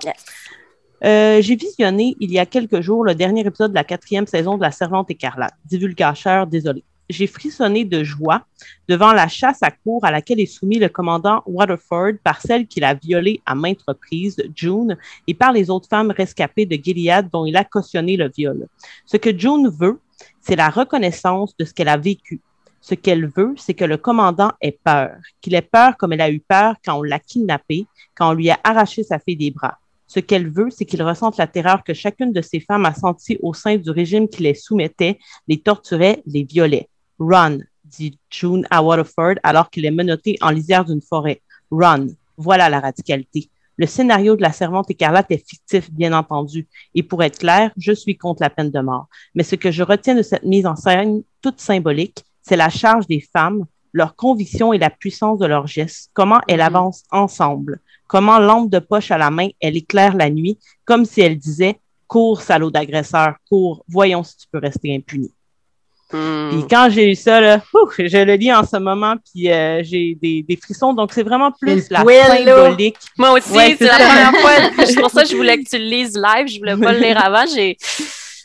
Euh, j'ai visionné il y a quelques jours le dernier épisode de la quatrième saison de La Servante écarlate. Divulgateur, désolé. J'ai frissonné de joie devant la chasse à cour à laquelle est soumis le commandant Waterford par celle qu'il a violée à maintes reprises, June, et par les autres femmes rescapées de Gilead dont il a cautionné le viol. Ce que June veut, c'est la reconnaissance de ce qu'elle a vécu. Ce qu'elle veut, c'est que le commandant ait peur, qu'il ait peur comme elle a eu peur quand on l'a kidnappée, quand on lui a arraché sa fille des bras. Ce qu'elle veut, c'est qu'il ressente la terreur que chacune de ces femmes a sentie au sein du régime qui les soumettait, les torturait, les violait. Run, dit June à Waterford alors qu'il est menotté en lisière d'une forêt. Run. Voilà la radicalité. Le scénario de la servante écarlate est fictif, bien entendu. Et pour être clair, je suis contre la peine de mort. Mais ce que je retiens de cette mise en scène, toute symbolique, c'est la charge des femmes, leur conviction et la puissance de leurs gestes, comment elles mm-hmm. avancent ensemble, comment lampe de poche à la main, elle éclaire la nuit, comme si elle disait Cours, salaud d'agresseur, cours, voyons si tu peux rester impuni. Hmm. Puis quand j'ai eu ça, là, je le lis en ce moment, puis euh, j'ai des, frissons. Donc, c'est vraiment plus la symbolique. Moi aussi, c'est la première fois. [LAUGHS] C'est pour ça que je voulais que tu le lises live. Je voulais pas le lire avant.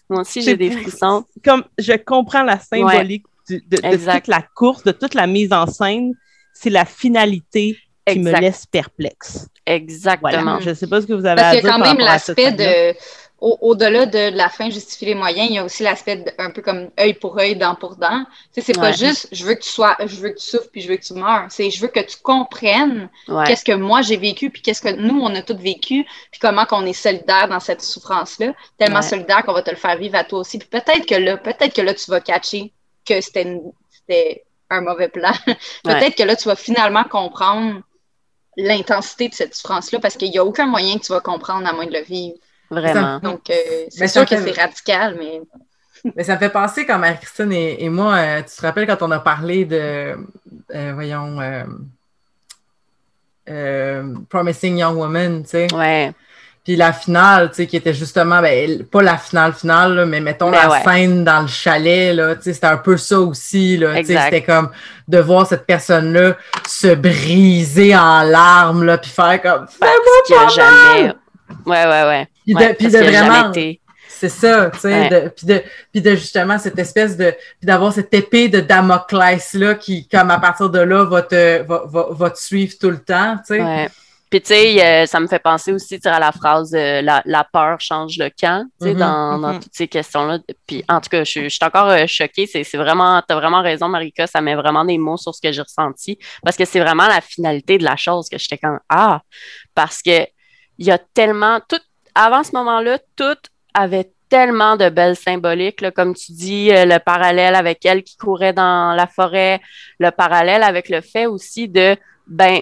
Moi aussi, j'ai des frissons. Comme je comprends la symbolique de, toute la course, de toute la mise en scène, c'est la finalité qui me laisse perplexe. Exactement. Je ne sais pas ce que vous avez Parce à dire. Parce qu'il y a quand même l'aspect de. Au-delà de la fin justifier les moyens, il y a aussi l'aspect un peu comme œil pour œil, dent pour dent. Tu sais, c'est pas juste je veux que tu sois, je veux que tu souffres puis je veux que tu meurs. C'est je veux que tu comprennes qu'est-ce que moi j'ai vécu puis qu'est-ce que nous on a tous vécu puis comment qu'on est solidaire dans cette souffrance-là. Tellement solidaire qu'on va te le faire vivre à toi aussi. Puis peut-être que là, peut-être que là tu vas catcher que c'était un mauvais plan. [LAUGHS] peut-être que là tu vas finalement comprendre l'intensité de cette souffrance-là parce qu'il n'y a aucun moyen que tu vas comprendre à moins de le vivre. Vraiment. Donc, euh, c'est sûr que c'est radical, mais. Mais ça me fait penser quand Marie-Christine et, moi, euh, tu te rappelles quand on a parlé de, euh, voyons, Promising Young Woman, tu sais? Ouais. Puis la finale, tu sais, qui était justement, ben, pas la finale finale, mais mettons ben la scène dans le chalet, là, tu sais, c'était un peu ça aussi, là, tu sais, c'était comme de voir cette personne-là se briser en larmes, là, puis faire comme, fais-moi pas jamais... Ouais, ouais, ouais. Puis de, puis de vraiment... C'est ça, tu sais, puis de, puis de justement cette espèce de, puis d'avoir cette épée de Damoclès là qui, comme à partir de là, va te, va, va, va te suivre tout le temps, tu sais. Ouais. Puis, tu sais, ça me fait penser aussi à la phrase euh, la, la, peur change le camp, tu sais, mm-hmm, dans, dans, mm-hmm. toutes ces questions-là. Puis, en tout cas, je, je suis encore euh, choquée. C'est vraiment, tu as vraiment raison, Marika. Ça met vraiment des mots sur ce que j'ai ressenti. Parce que c'est vraiment la finalité de la chose que j'étais comme Ah! Parce que il y a tellement. Tout, avant ce moment-là, tout avait tellement de belles symboliques, comme tu dis, euh, le parallèle avec elle qui courait dans la forêt, le parallèle avec le fait aussi de, ben,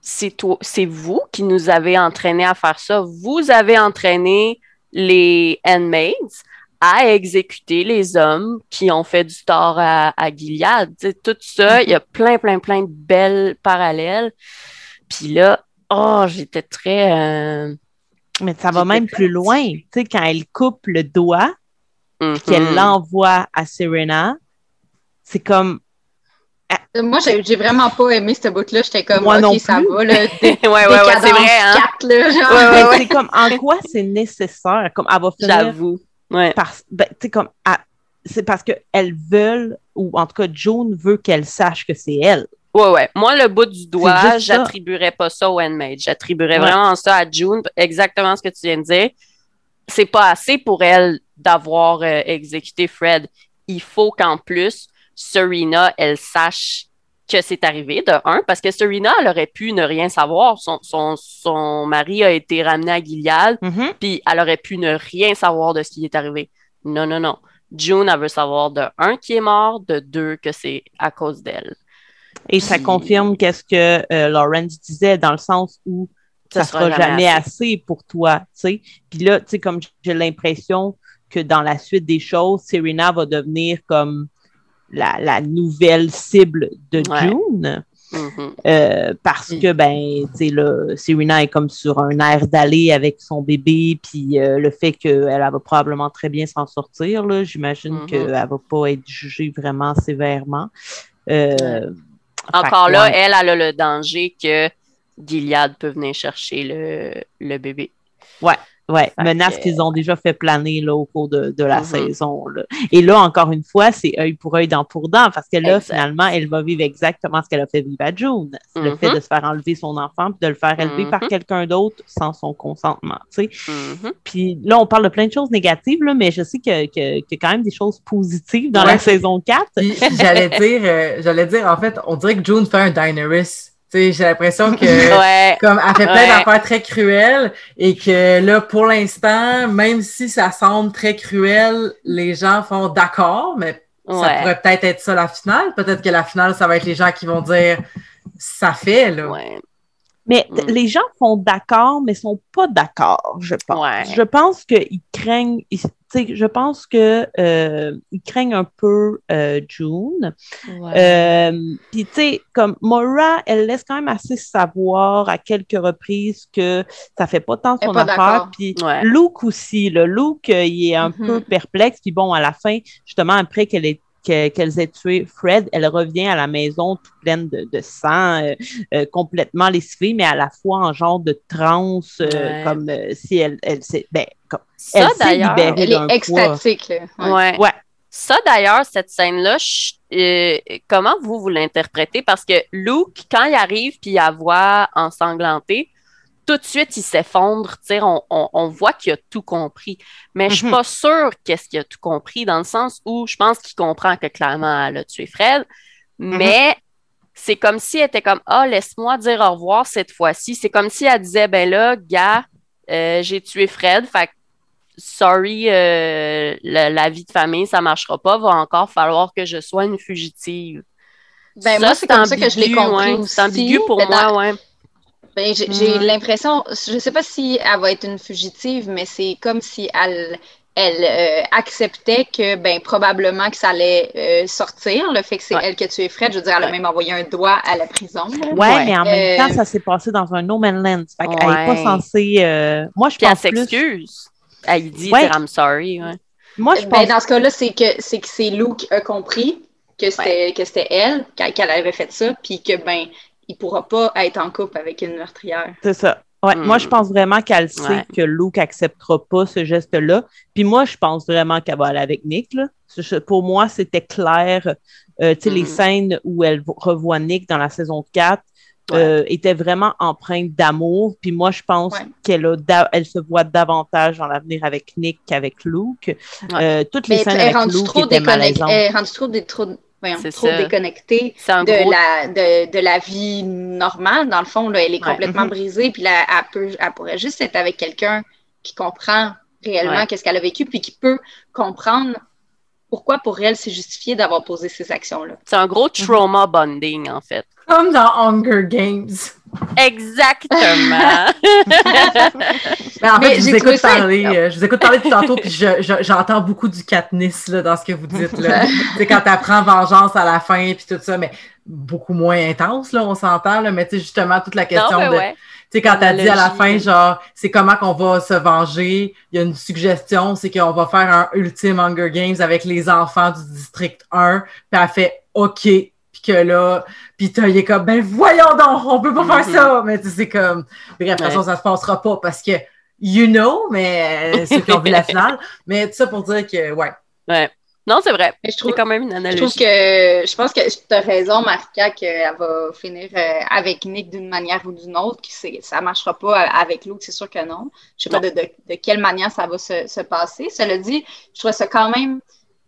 c'est vous qui nous avez entraînés à faire ça. Vous avez entraîné les handmaids à exécuter les hommes qui ont fait du tort à, à Gilead. tout ça, il y a plein, plein, plein de belles parallèles. Puis là, oh, j'étais très... Euh, Mais ça va même plus loin. Tu sais, quand elle coupe le doigt, qu'elle mm-hmm. l'envoie à Serena, c'est comme euh, moi, j'ai vraiment pas aimé ce bout-là. J'étais comme, Moi OK, ça va, là. [LAUGHS] ouais, ouais, ouais, c'est vrai, hein? là, genre. c'est comme, en quoi c'est nécessaire? Comme, elle va finir... J'avoue. Ouais. Parce, ben, tu sais, comme, c'est parce qu'elles veulent, ou en tout cas, June veut qu'elle sache que c'est elle. Ouais, ouais. Moi, le bout du doigt, j'attribuerais pas ça au handmaid. J'attribuerais vraiment ça à June, exactement ce que tu viens de dire. C'est pas assez pour elle d'avoir euh, exécuté Fred. Il faut qu'en plus, Serena, elle sache que c'est arrivé, de un, parce que Serena, elle aurait pu ne rien savoir. Son, son, son mari a été ramené à Gilead, mm-hmm. puis elle aurait pu ne rien savoir de ce qui est arrivé. Non, non, non. June, elle veut savoir de un qui est mort, de deux que c'est à cause d'elle. Et ça confirme qu'est-ce que euh, Lawrence disait, dans le sens où ça, ne sera, jamais, assez. pour toi, tu sais. Puis là, tu sais, comme j'ai l'impression que dans la suite des choses, Serena va devenir comme la, nouvelle cible de June. Mm-hmm. Euh, parce mm. que ben tu sais Serena est comme sur un air d'aller avec son bébé puis euh, le fait qu'elle va probablement très bien s'en sortir là j'imagine mm-hmm. qu'elle va pas être jugée vraiment sévèrement euh, encore là elle, elle a le danger que Gilead peut venir chercher le, le bébé. Ouais Ouais, menace qu'ils ont déjà fait planer là, au cours de, de la mm-hmm. saison. Là. Et là, encore une fois, c'est œil pour œil, dent pour dent, parce que là, finalement, elle va vivre exactement ce qu'elle a fait vivre à June. C'est le fait mm-hmm. de se faire enlever son enfant, puis de le faire élever par mm-hmm. quelqu'un d'autre sans son consentement. Tu sais. Puis là, on parle de plein de choses négatives, là, mais je sais qu'il y, a quand même des choses positives dans la saison 4. j'allais dire, euh, j'allais dire, en fait, on dirait que June fait un Daenerys j'ai l'impression que [LAUGHS] comme elle fait plein d'affaires très cruelles et que là, pour l'instant, même si ça semble très cruel, les gens font d'accord, mais ça pourrait peut-être être ça la finale. Peut-être que la finale, ça va être les gens qui vont dire ça fait, là. Mais mm. les gens font d'accord, mais sont pas d'accord, je pense. Je pense qu'ils craignent, je pense que euh, ils craignent un peu euh, June. Euh, puis tu sais, comme Maura, elle laisse quand même assez savoir à quelques reprises que ça fait pas tant son affaire. Puis Luke aussi, le Luke, il est un mm-hmm. peu perplexe. Puis bon, à la fin, justement après qu'elle ait qu'elles aient tué Fred, elle revient à la maison toute pleine de, sang, euh, euh, complètement lessivée, mais à la fois en genre de transe, euh, comme si elle, elle s'est ben, Ça, d'ailleurs, elle est extatique. Ouais. ouais. Ça, d'ailleurs, cette scène-là, comment vous, vous l'interprétez? Parce que Luke, quand il arrive puis il a voix ensanglantée, tout de suite, il s'effondre. On, on, on, voit qu'il a tout compris. Mais je suis mhm. pas sûre qu'est-ce qu'il a tout compris, dans le sens où je pense qu'il comprend que clairement, elle a tué Fred. Mhm. Mais c'est comme si elle était comme Ah, laisse-moi dire au revoir cette fois-ci. C'est comme si elle disait Ben là, gars, euh, j'ai tué Fred. Fait sorry, euh, la, vie de famille, ça marchera pas. Va encore falloir que je sois une fugitive. Ben, moi, c'est comme ça que je l'ai compris. c'est ambigu pour moi, ouais. Ben, j'ai l'impression, je ne sais pas si elle va être une fugitive, mais c'est comme si elle, elle euh, acceptait que ben probablement que ça allait euh, sortir, le fait que c'est elle qui a tué Fred. Je veux dire, elle a même envoyé un doigt à la prison. Ouais, mais en même temps, euh, ça s'est passé dans un no man's land. Fait qu'elle n'est pas censée. Moi, je pense. Elle s'excuse. Elle dit I'm sorry. Moi, je ben, pense. Dans ce cas-là, c'est que c'est que c'est Lou qui a compris que c'était que c'était elle qu'elle avait fait ça, puis que ben il pourra pas être en couple avec une meurtrière. C'est ça. Ouais, Moi, je hmm. pense vraiment qu'elle sait que Luke acceptera pas ce geste-là. Puis moi, je pense vraiment qu'elle va aller avec Nick. Là. Pour moi, c'était clair. Euh, tu sais, les hmm. scènes où elle revoit Nick dans la saison 4 euh, étaient vraiment empreintes d'amour. Puis moi, je pense qu'elle elle se voit davantage dans l'avenir avec Nick qu'avec Luke. Euh, toutes les scènes avec Luke étaient malaisantes. Elle rend trop, trop trop déconnectée de, la, de, de, la vie normale. Dans le fond, là, elle est complètement mm-hmm. brisée, puis là, elle, peut, elle pourrait juste être avec quelqu'un qui comprend réellement qu'est-ce qu'elle a vécu, puis qui peut comprendre pourquoi pour elle c'est justifié d'avoir posé ces actions-là? C'est un gros trauma bonding, en fait. Comme dans Hunger Games. Exactement. [LAUGHS] Mais en fait, je vous écoute parler, euh, je vous écoute parler tout tantôt, puis j'entends beaucoup du Katniss là, dans ce que vous dites. Là. c'est quand tu apprends vengeance à la fin, puis tout ça, mais beaucoup moins intense, là, on s'entend, là, mais tu sais, justement, toute la question de... sais, quand t'as dit à la fin, genre, c'est comment qu'on va se venger, il y a une suggestion, c'est qu'on va faire un ultime Hunger Games avec les enfants du district 1, puis elle fait OK, que là, puis il est comme, ben voyons donc, on peut pas faire ça. Mm-hmm. Mais tu sais, c'est comme, bref, de toute façon, ça se passera pas parce que, you know, mais euh, ceux qui ont vu la finale. Mais tout ça pour dire que, ouais. Ouais. Non, c'est vrai. Je trouve quand même une analogie. Je trouve que, je pense que tu as raison, Marca, qu'elle va finir euh, avec Nick d'une manière ou d'une autre, que ça marchera pas avec l'autre, c'est sûr que non. Je sais pas de, de, quelle manière ça va se, se passer. Cela dit, je trouve ça quand même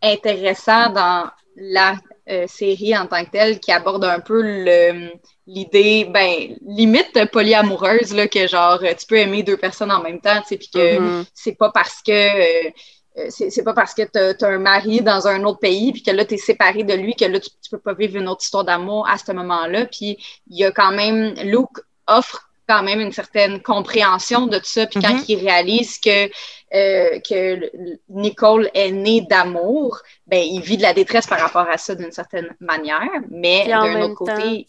intéressant dans la euh, série en tant que telle qui aborde un peu l'idée, ben, limite polyamoureuse, là, que genre, tu peux aimer deux personnes en même temps, tu sais, puis que mm-hmm. c'est pas parce que. Euh, euh, c'est pas parce que tu as, un mari dans un autre pays, puis que là, tu es séparé de lui, que là, tu, peux pas vivre une autre histoire d'amour à ce moment-là. Puis il y a quand même, Luke offre quand même une certaine compréhension de tout ça. Puis quand mm-hmm. il réalise que euh, que Nicole est née d'amour, ben, il vit de la détresse par rapport à ça d'une certaine manière, mais d'un autre côté,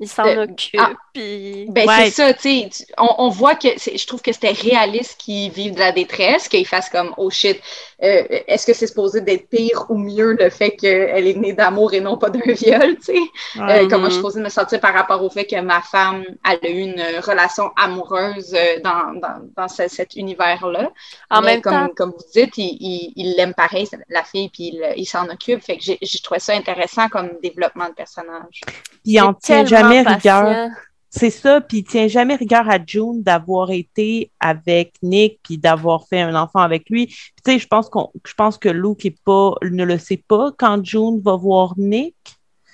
Il s'en occupe. Ah, ben, c'est ça, tu sais. On, voit que je trouve que c'était réaliste qu'ils vivent de la détresse, qu'ils fassent comme oh shit, euh, est-ce que c'est supposé d'être pire ou mieux le fait qu'elle est née d'amour et non pas d'un [LAUGHS] viol, tu sais? Euh, comment je suis supposée me sentir par rapport au fait que ma femme a eu une relation amoureuse euh, dans, dans, cet univers-là? En même comme, temps. Comme vous dites, il l'aime pareil, la fille, puis il, s'en occupe. Fait que j'ai trouvé ça intéressant comme développement de personnage. Il en tient jamais rigueur. C'est ça, puis il tient jamais rigueur à June d'avoir été avec Nick puis d'avoir fait un enfant avec lui. Tu sais, je pense qu'on, je pense que Luke est pas, ne le sait pas quand June va voir Nick.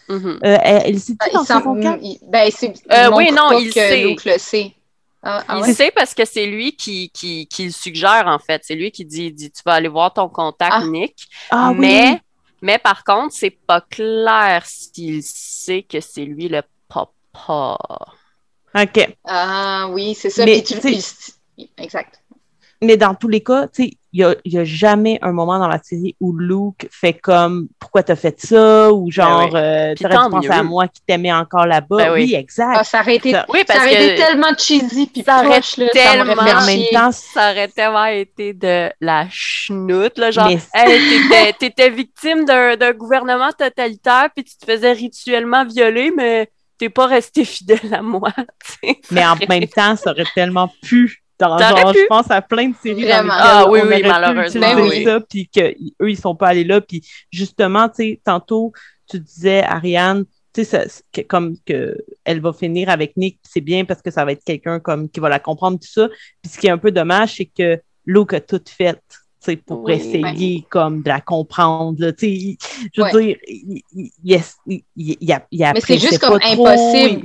Mm-hmm. euh, elle, sait dans son Ben, euh, oui, non, il sait. Luke le sait. Ah, ah il sait parce que c'est lui qui, qui, qui, le suggère, en fait. C'est lui qui dit, dit Tu vas aller voir ton contact, ah. Nick. mais, mais par contre, c'est pas clair s'il sait que c'est lui le papa. OK. Ah oui, c'est ça. exact. Mais dans tous les cas, tu sais, il n'y a, jamais un moment dans la série où Luke fait comme pourquoi t'as fait ça? Ou genre ben oui. euh, dû à moi qui t'aimais encore là-bas. Ben oui. exact. Ah, ça aurait été, oui, parce ça aurait été tellement cheesy puis ça aurait tellement ça en même temps ça aurait tellement été de la chenoute là genre [LAUGHS] hey, t'étais victime d'un gouvernement totalitaire puis tu te faisais rituellement violer mais t'es pas resté fidèle à moi. [LAUGHS] mais en même temps ça aurait tellement pu je pense à plein de séries dans lesquelles ah, oui, oui, malheureusement, oui. ça, puis qu'eux, ils sont pas allés là. Puis justement, tu sais, tantôt, tu disais, Ariane, tu sais, comme que elle va finir avec Nick, c'est bien parce que ça va être quelqu'un comme qui va la comprendre, tout ça. Puis ce qui est un peu dommage, c'est que Luke a tout fait pour essayer comme de la comprendre. Là, je veux dire, il, il, il, a, il a Mais c'est juste comme impossible.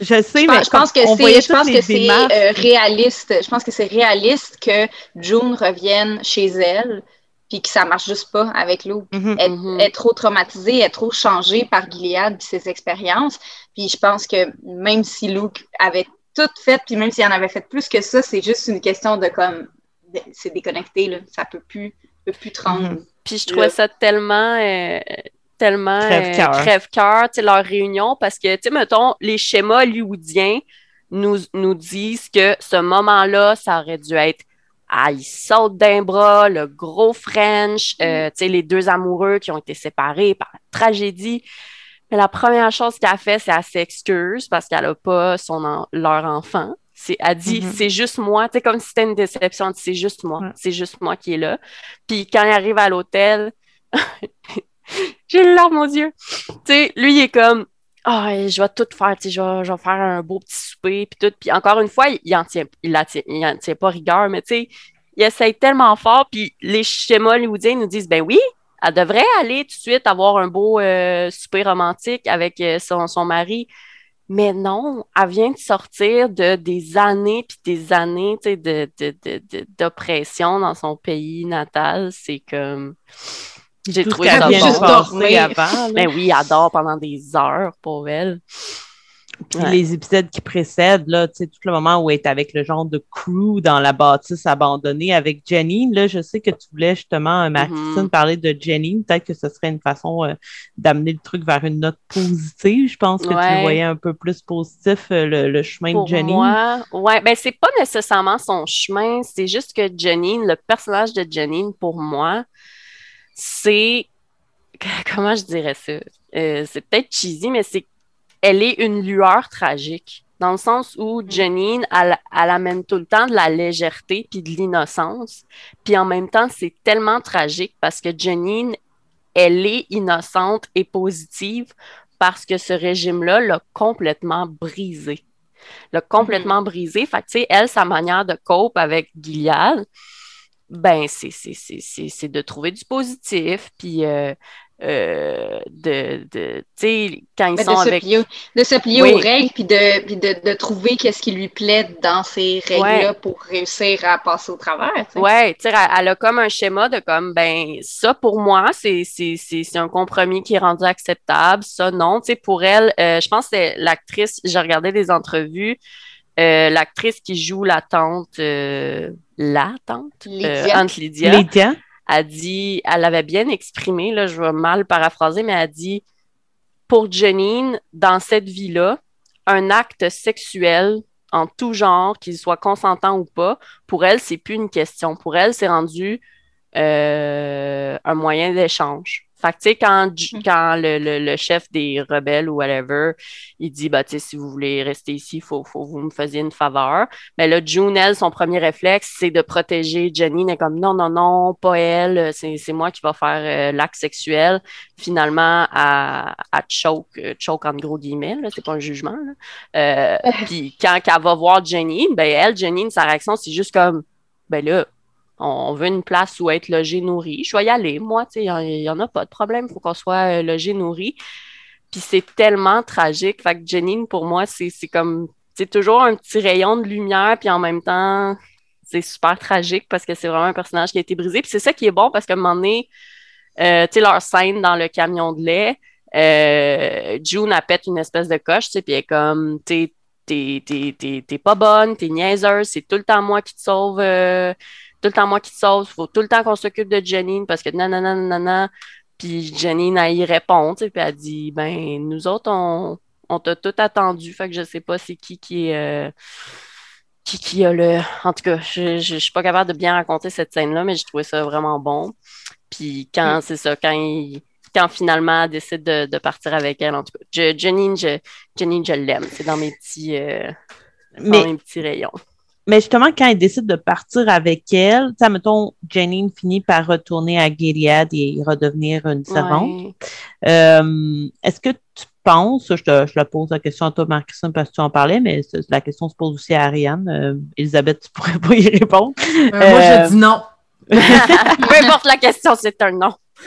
Je sais, mais je pense que c'est, je pense que c'est euh, réaliste. Je pense que c'est réaliste que June revienne chez elle puis que ça marche juste pas avec Lou. Mm-hmm, elle, est trop traumatisée, elle est trop changée par Gilead et ses expériences. Puis je pense que même si Luke avait tout fait, puis même s'il en avait fait plus que ça, c'est juste une question de comme c'est déconnecté, là. ça peut plus, peut plus te rendre. Mhm. Puis je trouvais ça tellement, euh, tellement crève-cœur, euh, leur réunion, parce que, tu sais, mettons, les schémas hollywoodiens nous, nous disent que ce moment-là, ça aurait dû être ah, il saute d'un bras, le gros French, euh, mhm. tu sais, les deux amoureux qui ont été séparés par la tragédie. Mais la première chose qu'elle a fait, c'est qu'elle s'excuse parce qu'elle n'a pas son leur enfant. C'est, elle dit, mm-hmm. c'est juste moi. Tu comme si c'était une déception. C'est juste moi. C'est juste moi qui est là. Puis quand il arrive à l'hôtel, [LAUGHS] j'ai le larme aux yeux. Tu sais, lui, il est comme, ah, je vais tout faire. Tu sais, je vais, faire un beau petit souper. Puis tout. Puis encore une fois, il en tient, il, tient, tient pas rigueur, mais tu sais, il essaye tellement fort. Puis les schémas hollywoodiens nous disent, ben oui, elle devrait aller tout de suite avoir un beau euh, souper romantique avec euh, son, son mari. Mais non, elle vient de sortir de des années puis des années d'oppression dans son pays natal. C'est comme. J'ai trouvé ça juste dormir avant. Mais ben oui, elle dort pendant des heures pour elle. Les épisodes qui précèdent, là, tu sais, tout le moment où elle est avec le genre de crew dans la bâtisse abandonnée avec Jenny, là, je sais que tu voulais justement, euh, Marie-Christine, mm-hmm. parler de Jenny. Peut-être que ce serait une façon euh, d'amener le truc vers une note positive. Je pense que tu voyais un peu plus positif euh, le, chemin de Jenny. Moi, ouais, ben c'est pas nécessairement son chemin, c'est juste que Jenny, le personnage de Jenny, pour moi, c'est [LAUGHS] comment je dirais ça? c'est peut-être cheesy, mais c'est elle est une lueur tragique. Dans le sens où mm. Janine, elle, amène tout le temps de la légèreté puis de l'innocence. Puis en même temps, c'est tellement tragique parce que Janine, elle est innocente et positive parce que ce régime-là l'a complètement brisé. L'a complètement mm-hmm. brisé. Fait que, tu sais, elle, sa manière de cope avec Gilead, ben, c'est de trouver du positif, puis euh, euh, de, de tu sais, quand ils sont avec... de se plier aux règles, puis de, puis de, de trouver qu'est-ce qui lui plaît dans ces règles-là pour réussir à passer au travers. Oui, tu sais, elle a comme un schéma de comme, ben, ça pour moi, c'est un compromis qui est rendu acceptable, ça non, tu sais, pour elle, euh, je pense que c'est l'actrice, j'ai regardé des entrevues, euh, l'actrice qui joue la tante, la tante, Lydia. Lydia. Lydia a dit, elle avait bien exprimé, là, je vais mal paraphraser, mais elle a dit pour Janine, dans cette vie-là, un acte sexuel en tout genre, qu'il soit consentant ou pas, pour elle, c'est plus une question. Pour elle, c'est rendu euh, un moyen d'échange. Fait que, tu sais, quand, mm. quand le, le, chef des rebelles ou whatever, il dit, bah, tu sais, si vous voulez rester ici, il faut, faut que vous me faisiez une faveur. Mais là, June, elle, son premier réflexe, c'est de protéger Jenny. Elle est comme, non, non, non, pas elle, c'est moi qui va faire euh, l'acte sexuel. Finalement, à, à choke, euh, choke en gros guillemets, c'est pas un jugement. Euh, [LAUGHS] puis quand elle va voir Jenny, ben, elle, Jenny, sa réaction, c'est juste comme, ben là, on veut une place où être logé, nourri. Je vais y aller. Moi, il n'y en, a pas de problème. Il faut qu'on soit euh, logé, nourri. Puis c'est tellement tragique. Fait que Janine, pour moi, c'est comme, c'est toujours un petit rayon de lumière. Puis en même temps, c'est super tragique parce que c'est vraiment un personnage qui a été brisé. Puis c'est ça qui est bon parce qu'à un moment donné, euh, tu sais, leur scène dans le camion de lait, euh, June, a pète une espèce de coche, tu sais, puis elle est comme, t'es pas bonne, t'es niaiseuse, c'est tout le temps moi qui te sauve tout le temps moi qui te sauve, il faut tout le temps qu'on s'occupe de Janine parce que nanana, nanana. Puis Janine, elle y répond, tu sais, puis elle dit, ben, nous autres, on, on t'a tout attendu, fait que je sais pas c'est qui qui est... Euh, qui, qui a le... En tout cas, je, je, suis pas capable de bien raconter cette scène-là, mais j'ai trouvé ça vraiment bon. Puis quand, mm. c'est ça, quand il, quand finalement elle décide de, de, partir avec elle, en tout cas, je, Janine, je, je l'aime. C'est dans mes petits... Euh, dans mes petits rayons. Mais justement, quand il décide de partir avec elle, tu mettons, Janine finit par retourner à Gilead et redevenir une servante. Euh, est-ce que tu penses, je te, je pose la question à toi, Marcusson, parce que tu en parlais, mais la question se pose aussi à Ariane. Euh, Elisabeth, tu pourrais [LAUGHS] pas y répondre. Euh, moi, je dis non. [LAUGHS] Peu importe la question, c'est un non. [LAUGHS]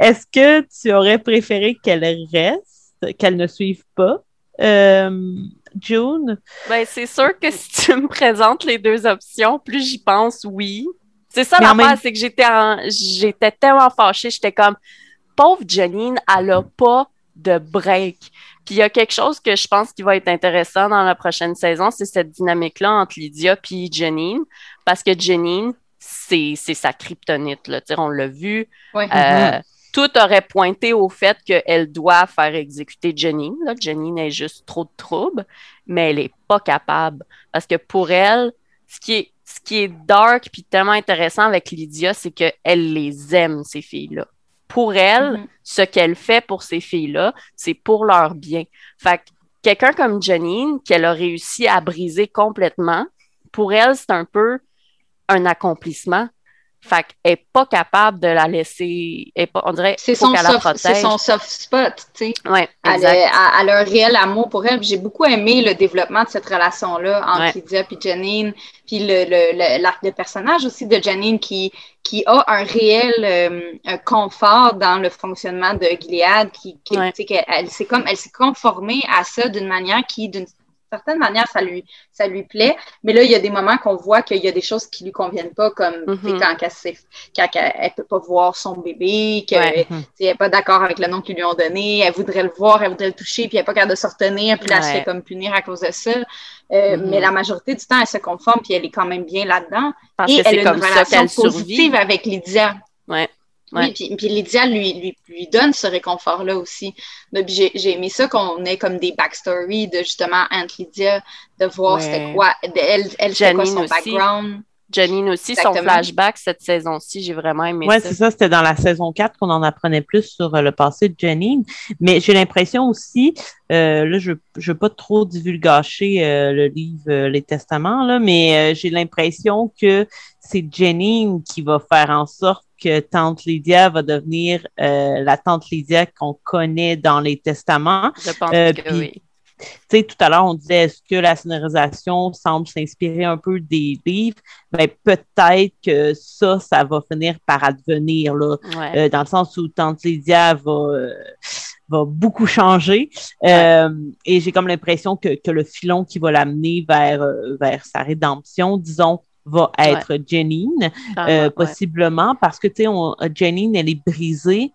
Est-ce que tu aurais préféré qu'elle reste, qu'elle ne suive pas? June? Ben, c'est sûr que si tu me présentes les deux options, plus j'y pense, oui. C'est ça l'affaire, c'est que j'étais j'étais tellement fâchée, j'étais comme pauvre Janine, elle a pas de break. Puis il y a quelque chose que je pense qui va être intéressant dans la prochaine saison, c'est cette dynamique-là entre Lydia et Janine, parce que Janine, c'est sa kryptonite. Là. on l'a vu. Ouais. Euh, tout aurait pointé au fait qu'elle doit faire exécuter Janine. Là. Janine est juste trop de trouble, mais elle n'est pas capable. Parce que pour elle, ce qui est, ce qui est dark puis tellement intéressant avec Lydia, c'est qu'elle les aime, ces filles-là. Pour elle, mm-hmm. ce qu'elle fait pour ces filles-là, c'est pour leur bien. Fait que quelqu'un comme Janine, qu'elle a réussi à briser complètement, pour elle, c'est un peu un accomplissement fait qu'elle n'est pas capable de la laisser. Pas, on dirait c'est son, soft, c'est son soft spot, tu sais. Ouais, elle, a, elle, a un réel amour pour elle. J'ai beaucoup aimé le développement de cette relation-là entre Lydia et Janine. Puis le, l'arc de personnage aussi de Janine qui, qui a un réel euh, un confort dans le fonctionnement de Gilead, qui, qui elle, s'est comme elle s'est conformée à ça d'une manière qui, d'une certaine manière, ça lui, ça lui plaît. Mais là, il y a des moments qu'on voit qu'il y a des choses qui lui conviennent pas, comme mm-hmm. quand, elle, ne peut pas voir son bébé, qu'elle n'est pas d'accord avec le nom qu'ils lui ont donné, elle voudrait le voir, elle voudrait le toucher, puis elle n'est pas capable de se retenir, puis là, elle se fait comme punir à cause de ça. Euh, mm-hmm. Mais la majorité du temps, elle se conforme, puis elle est quand même bien là-dedans. Et elle a une relation positive avec Lydia. Ouais. Oui, puis, Lydia lui, lui, lui, donne ce réconfort-là aussi. J'ai aimé ça qu'on ait comme des backstories de justement Aunt Lydia, de voir c'était quoi, elle, elle c'était quoi son background. Janine aussi, son flashback cette saison-ci, j'ai vraiment aimé ouais, ça. Oui, c'est ça, c'était dans la saison 4 qu'on en apprenait plus sur euh, le passé de Janine. Mais j'ai l'impression aussi, euh, là, je ne veux pas trop divulgacher euh, le livre Les Testaments, là, mais j'ai l'impression que c'est Janine qui va faire en sorte que Tante Lydia va devenir euh, la Tante Lydia qu'on connaît dans les testaments. Je pense euh, que oui. Tu sais, tout à l'heure, on disait est-ce que la scénarisation semble s'inspirer un peu des livres? Ben, peut-être que ça, ça va finir par advenir, là, euh, dans le sens où Tante Lydia va, va beaucoup changer. et j'ai comme l'impression que, que, le filon qui va l'amener vers, vers sa rédemption, disons, va être Janine, euh, possiblement, parce que, tu sais, Janine, elle est brisée.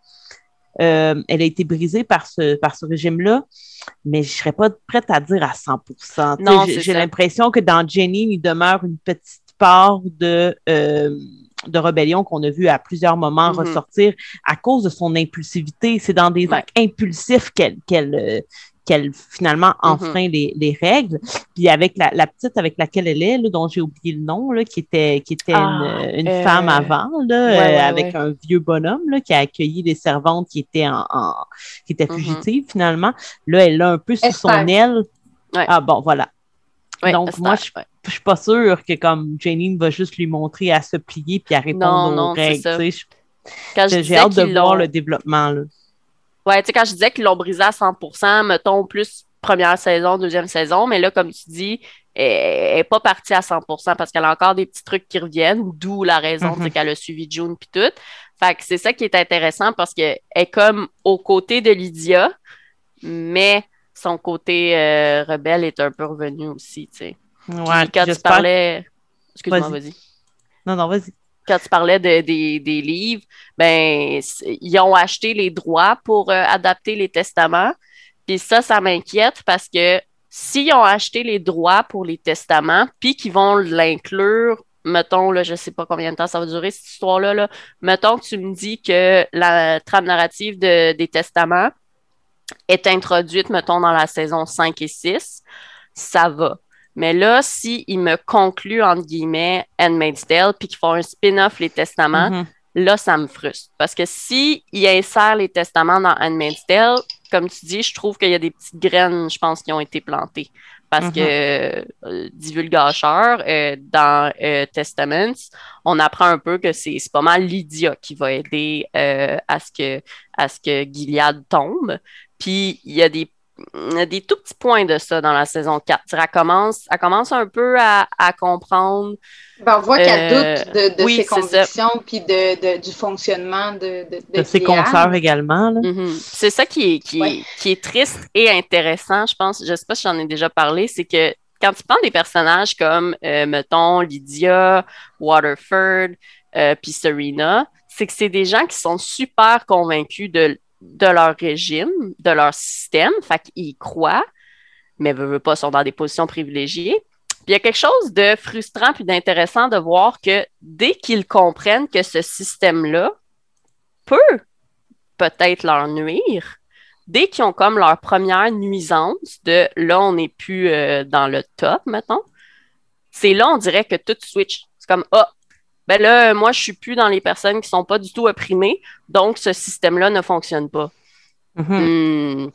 Euh, elle a été brisée par ce, par ce régime-là, mais je ne serais pas prête à dire à 100% J'ai l'impression que dans Janine, il demeure une petite part de, euh, de rébellion qu'on a vu à plusieurs moments mm-hmm. ressortir à cause de son impulsivité. C'est dans des actes impulsifs qu'elle qu'elle finalement mm-hmm. enfreint les, règles. Puis avec la, petite avec laquelle elle est, dont j'ai oublié le nom, là, qui était, qui était une, ah, femme euh, avant, là, avec un vieux bonhomme là, qui a accueilli des servantes qui étaient en, qui étaient mm-hmm. fugitives finalement. Là, elle l'a un peu sous son aile. Ah bon, voilà. Donc, moi, je, je suis pas sûre que comme Janine va juste lui montrer à se plier puis à répondre aux règles. J'ai hâte de voir le développement. Là. Ouais, tu sais, quand je disais qu'ils l'ont brisé à 100% mettons plus première saison, deuxième saison, mais là, comme tu dis, elle n'est pas partie à 100% parce qu'elle a encore des petits trucs qui reviennent, d'où la raison mm qu'elle a suivi June puis tout. Fait que c'est ça qui est intéressant parce qu'elle est comme aux côtés de Lydia, mais son côté euh, rebelle est un peu revenu aussi, tu sais. Ouais, quand tu parlais. Excuse-moi, vas-y. non, non, vas-y. Quand tu parlais de, des livres, ben, ils ont acheté les droits pour euh, adapter les testaments. Puis ça, ça m'inquiète parce que s'ils ont acheté les droits pour les testaments, puis qu'ils vont l'inclure, mettons, là, je sais pas combien de temps ça va durer, cette histoire-là, là, mettons que tu me dis que la trame narrative de, des testaments est introduite, mettons, dans la saison 5 et 6, ça va. Mais là, s'ils me concluent, entre guillemets, Handmaid's Tale, puis qu'ils font un spin-off, les testaments, mm-hmm. là, ça me frustre. Parce que s'ils insèrent les testaments dans Handmaid's Tale, comme tu dis, je trouve qu'il y a des petites graines, je pense, qui ont été plantées. Parce que, mm-hmm. euh, divulgateur, euh, dans euh, Testaments, on apprend un peu que c'est pas mal Lydia qui va aider à, ce que, à ce que Gilead tombe. Puis, il y a des des tout petits points de ça dans la saison 4. Elle commence, elle commence un peu à, comprendre. Ben, on voit qu'elle euh, doute de, ses convictions puis de, du fonctionnement de, de, ses consoeurs également. Mm-hmm. C'est ça qui est, qui, est, qui est triste et intéressant, je pense. Je ne sais pas si j'en ai déjà parlé, c'est que quand tu prends des personnages comme, euh, mettons, Lydia, Waterford, euh, puis Serena, c'est que c'est des gens qui sont super convaincus de de leur régime, de leur système, fait qu'ils croient, mais ne veulent pas, sont dans des positions privilégiées. Puis il y a quelque chose de frustrant puis d'intéressant de voir que dès qu'ils comprennent que ce système-là peut peut-être leur nuire, dès qu'ils ont comme leur première nuisance de là, on n'est plus euh, dans le top, mettons, c'est là, on dirait que tout switch. C'est comme, ah, ben là, moi, je suis plus dans les personnes qui sont pas du tout opprimées, donc ce système-là ne fonctionne pas. Mm-hmm. Hmm.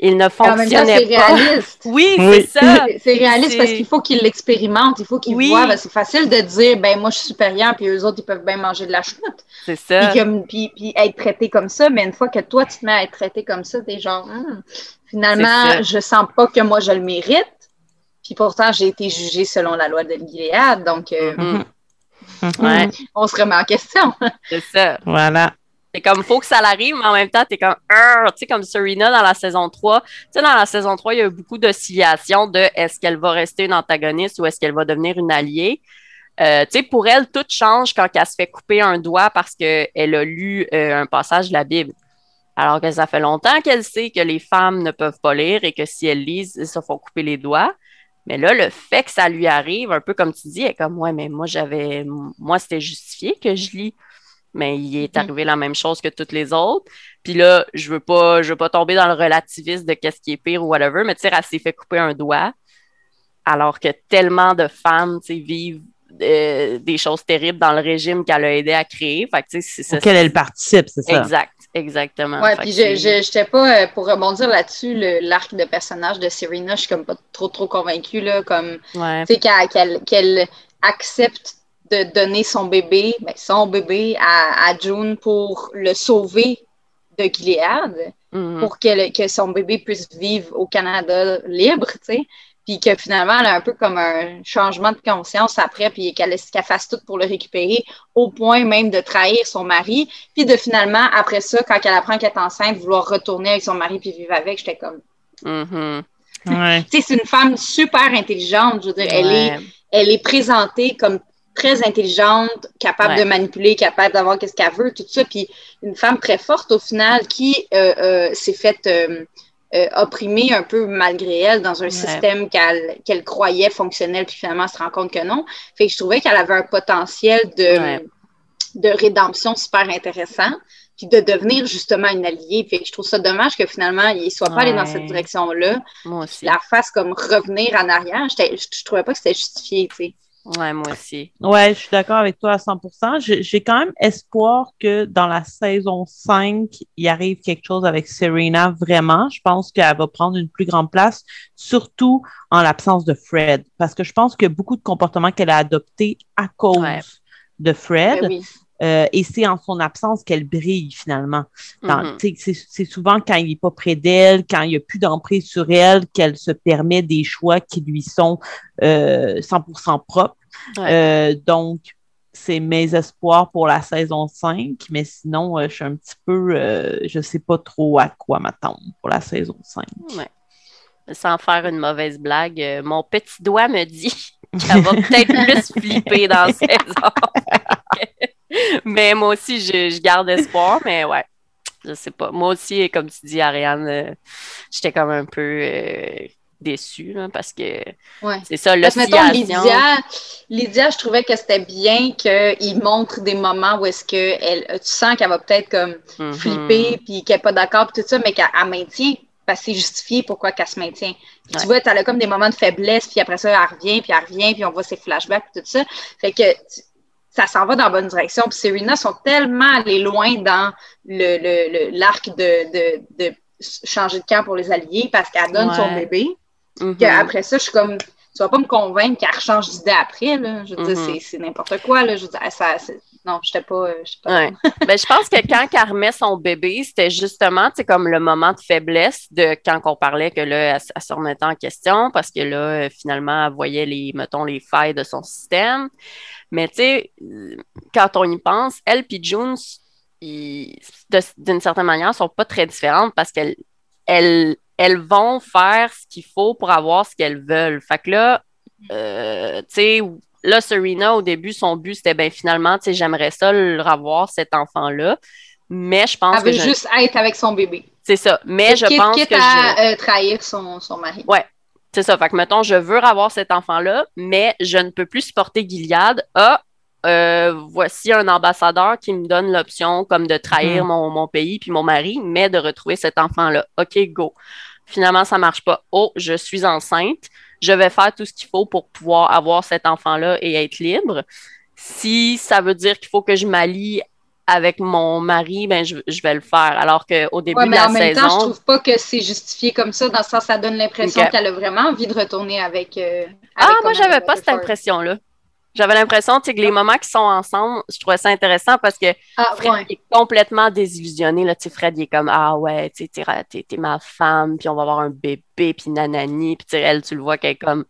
Il ne fonctionnait pas. Réaliste. [LAUGHS] oui, c'est ça. C'est réaliste parce qu'il faut qu'ils l'expérimentent, il faut qu'ils voient. Ben, c'est facile de dire, ben moi, je suis supérieur, puis eux autres, ils peuvent bien manger de la chute. C'est ça. Puis, puis, être traité comme ça, mais une fois que toi, tu te mets à être traité comme ça, t'es genre, hmm, finalement, je sens pas que moi, je le mérite. Puis pourtant, j'ai été jugée selon la loi de Gilead, donc... Euh, mm-hmm. Ouais. On se remet en question. [LAUGHS] C'est ça. Voilà. C'est comme, faut que ça l'arrive, mais en même temps, tu es comme, tu sais, comme Serena dans la saison 3. Tu sais, dans la saison 3, il y a eu beaucoup d'oscillations de est-ce qu'elle va rester une antagoniste ou est-ce qu'elle va devenir une alliée. Euh, tu sais, pour elle, tout change quand elle se fait couper un doigt parce qu'elle a lu euh, un passage de la Bible. Alors que ça fait longtemps qu'elle sait que les femmes ne peuvent pas lire et que si elles lisent, elles se font couper les doigts. Mais là, le fait que ça lui arrive, un peu comme tu dis, elle est comme, ouais, mais moi, j'avais, moi, c'était justifié que je lis. Mais il est mm. arrivé la même chose que toutes les autres. Puis là, je veux pas, je veux pas tomber dans le relativisme de qu'est-ce qui est pire ou whatever, mais tu sais, elle s'est fait couper un doigt. Alors que tellement de femmes, tu sais, vivent euh, des choses terribles dans le régime qu'elle a aidé à créer. Fait que, c'est. Auquel elle participe, c'est ça. Exact. Exactement. Ouais, puis je n'étais pas, euh, pour rebondir là-dessus, l'arc de personnage de Serena, je suis comme pas trop, trop convaincue, là, comme, tu sais, qu'elle accepte de donner son bébé, ben, son bébé à, à, June pour le sauver de Gilead, mm-hmm. pour que, que son bébé puisse vivre au Canada libre, tu sais puis que finalement, elle a un peu comme un changement de conscience après, puis qu'elle fasse tout pour le récupérer, au point même de trahir son mari, puis de finalement, après ça, quand elle apprend qu'elle est enceinte, vouloir retourner avec son mari puis vivre avec, j'étais comme... Mm-hmm. c'est une femme super intelligente, je veux dire, elle, est, elle est présentée comme très intelligente, capable de manipuler, capable d'avoir qu'est-ce qu'elle veut, tout ça, puis une femme très forte au final qui euh, euh, s'est faite... Euh, euh, opprimée un peu malgré elle dans un système qu'elle croyait fonctionnel, puis finalement elle se rend compte que non. Fait que je trouvais qu'elle avait un potentiel de, de rédemption super intéressant. puis de devenir justement une alliée. Fait je trouve ça dommage que finalement, il ne soit pas allé dans cette direction-là. Moi aussi. La fasse comme revenir en arrière. Je ne trouvais pas que c'était justifié, tu sais. Ouais, moi aussi. Ouais, je suis d'accord avec toi à 100%. J'ai quand même espoir que dans la saison 5, il arrive quelque chose avec Serena, vraiment. Je pense qu'elle va prendre une plus grande place, surtout en l'absence de Fred. Parce que je pense que beaucoup de comportements qu'elle a adoptés à cause de Fred. Ben euh, et c'est en son absence qu'elle brille finalement. Mm-hmm. C'est souvent quand il n'est pas près d'elle, quand il n'y a plus d'emprise sur elle, qu'elle se permet des choix qui lui sont euh, 100% propres. Euh, donc, c'est mes espoirs pour la saison 5, mais sinon, euh, je suis un petit peu, je ne sais pas trop à quoi m'attendre pour la saison 5. Sans faire une mauvaise blague, mon petit doigt me dit [LAUGHS] qu'elle va peut-être [LAUGHS] plus flipper dans la saison. [LAUGHS] mais moi aussi, je, garde espoir, mais ouais, je sais pas. Moi aussi, comme tu dis, Ariane, euh, j'étais comme un peu euh, déçue parce que c'est ça, l'oscillation. Lydia, Lydia, je trouvais que c'était bien qu'il montre des moments où est-ce que elle, tu sens qu'elle va peut-être comme mm-hmm. flipper puis qu'elle n'est pas d'accord tout ça, mais qu'elle maintient parce que c'est justifié pourquoi qu'elle se maintient. Puis tu vois, tu as comme des moments de faiblesse, puis après ça, elle revient, puis elle revient, puis on voit ses flashbacks, tout ça. Fait que ça s'en va dans la bonne direction. Puis Serena sont tellement allés loin dans le, l'arc de, de, changer de camp pour les alliés parce qu'elle donne son bébé. Mm-hmm. Qu'après ça, je suis comme, tu vas pas me convaincre qu'elle change d'idée après. Là. Je veux dire, mm-hmm. c'est, n'importe quoi. Là. Je veux dire, ça, non, je n'étais pas. pas... [LAUGHS] ben, je pense que quand elle remet son bébé, c'était justement comme le moment de faiblesse de quand on parlait que là, elle, se remettait en question parce que là, finalement, elle voyait les, mettons, les failles de son système. Mais tu sais, quand on y pense, elle et June, d'une certaine manière, sont pas très différentes parce qu'elles elles, elles vont faire ce qu'il faut pour avoir ce qu'elles veulent. Fait que là, euh, tu sais, là, Serena, au début, son but, c'était ben finalement, tu sais, j'aimerais ça le revoir, cet enfant-là. Mais je pense Elle veut juste être avec son bébé. C'est ça. Mais je pense que. à euh, trahir son, son mari. Ouais. C'est ça. Fait que, mettons, je veux avoir cet enfant-là, mais je ne peux plus supporter Gilead. Ah, euh, voici un ambassadeur qui me donne l'option comme de trahir hmm. mon, pays puis mon mari, mais de retrouver cet enfant-là. OK, go. Finalement, ça marche pas. Oh, je suis enceinte. Je vais faire tout ce qu'il faut pour pouvoir avoir cet enfant-là et être libre. Si ça veut dire qu'il faut que je m'allie avec mon mari, ben je, vais le faire. Alors qu'au début de la saison. En même temps, je trouve pas que c'est justifié comme ça, dans le sens ça donne l'impression qu'elle a vraiment envie de retourner avec. Euh, ah, moi, j'avais pas cette impression-là. J'avais l'impression que les moments qui sont ensemble, je trouvais ça intéressant parce que ah, Fred est complètement désillusionné. Là, Fred il est comme Ah ouais, tu es, ma femme, puis on va avoir un bébé, puis nanani. Puis elle, tu le vois qu'elle est comme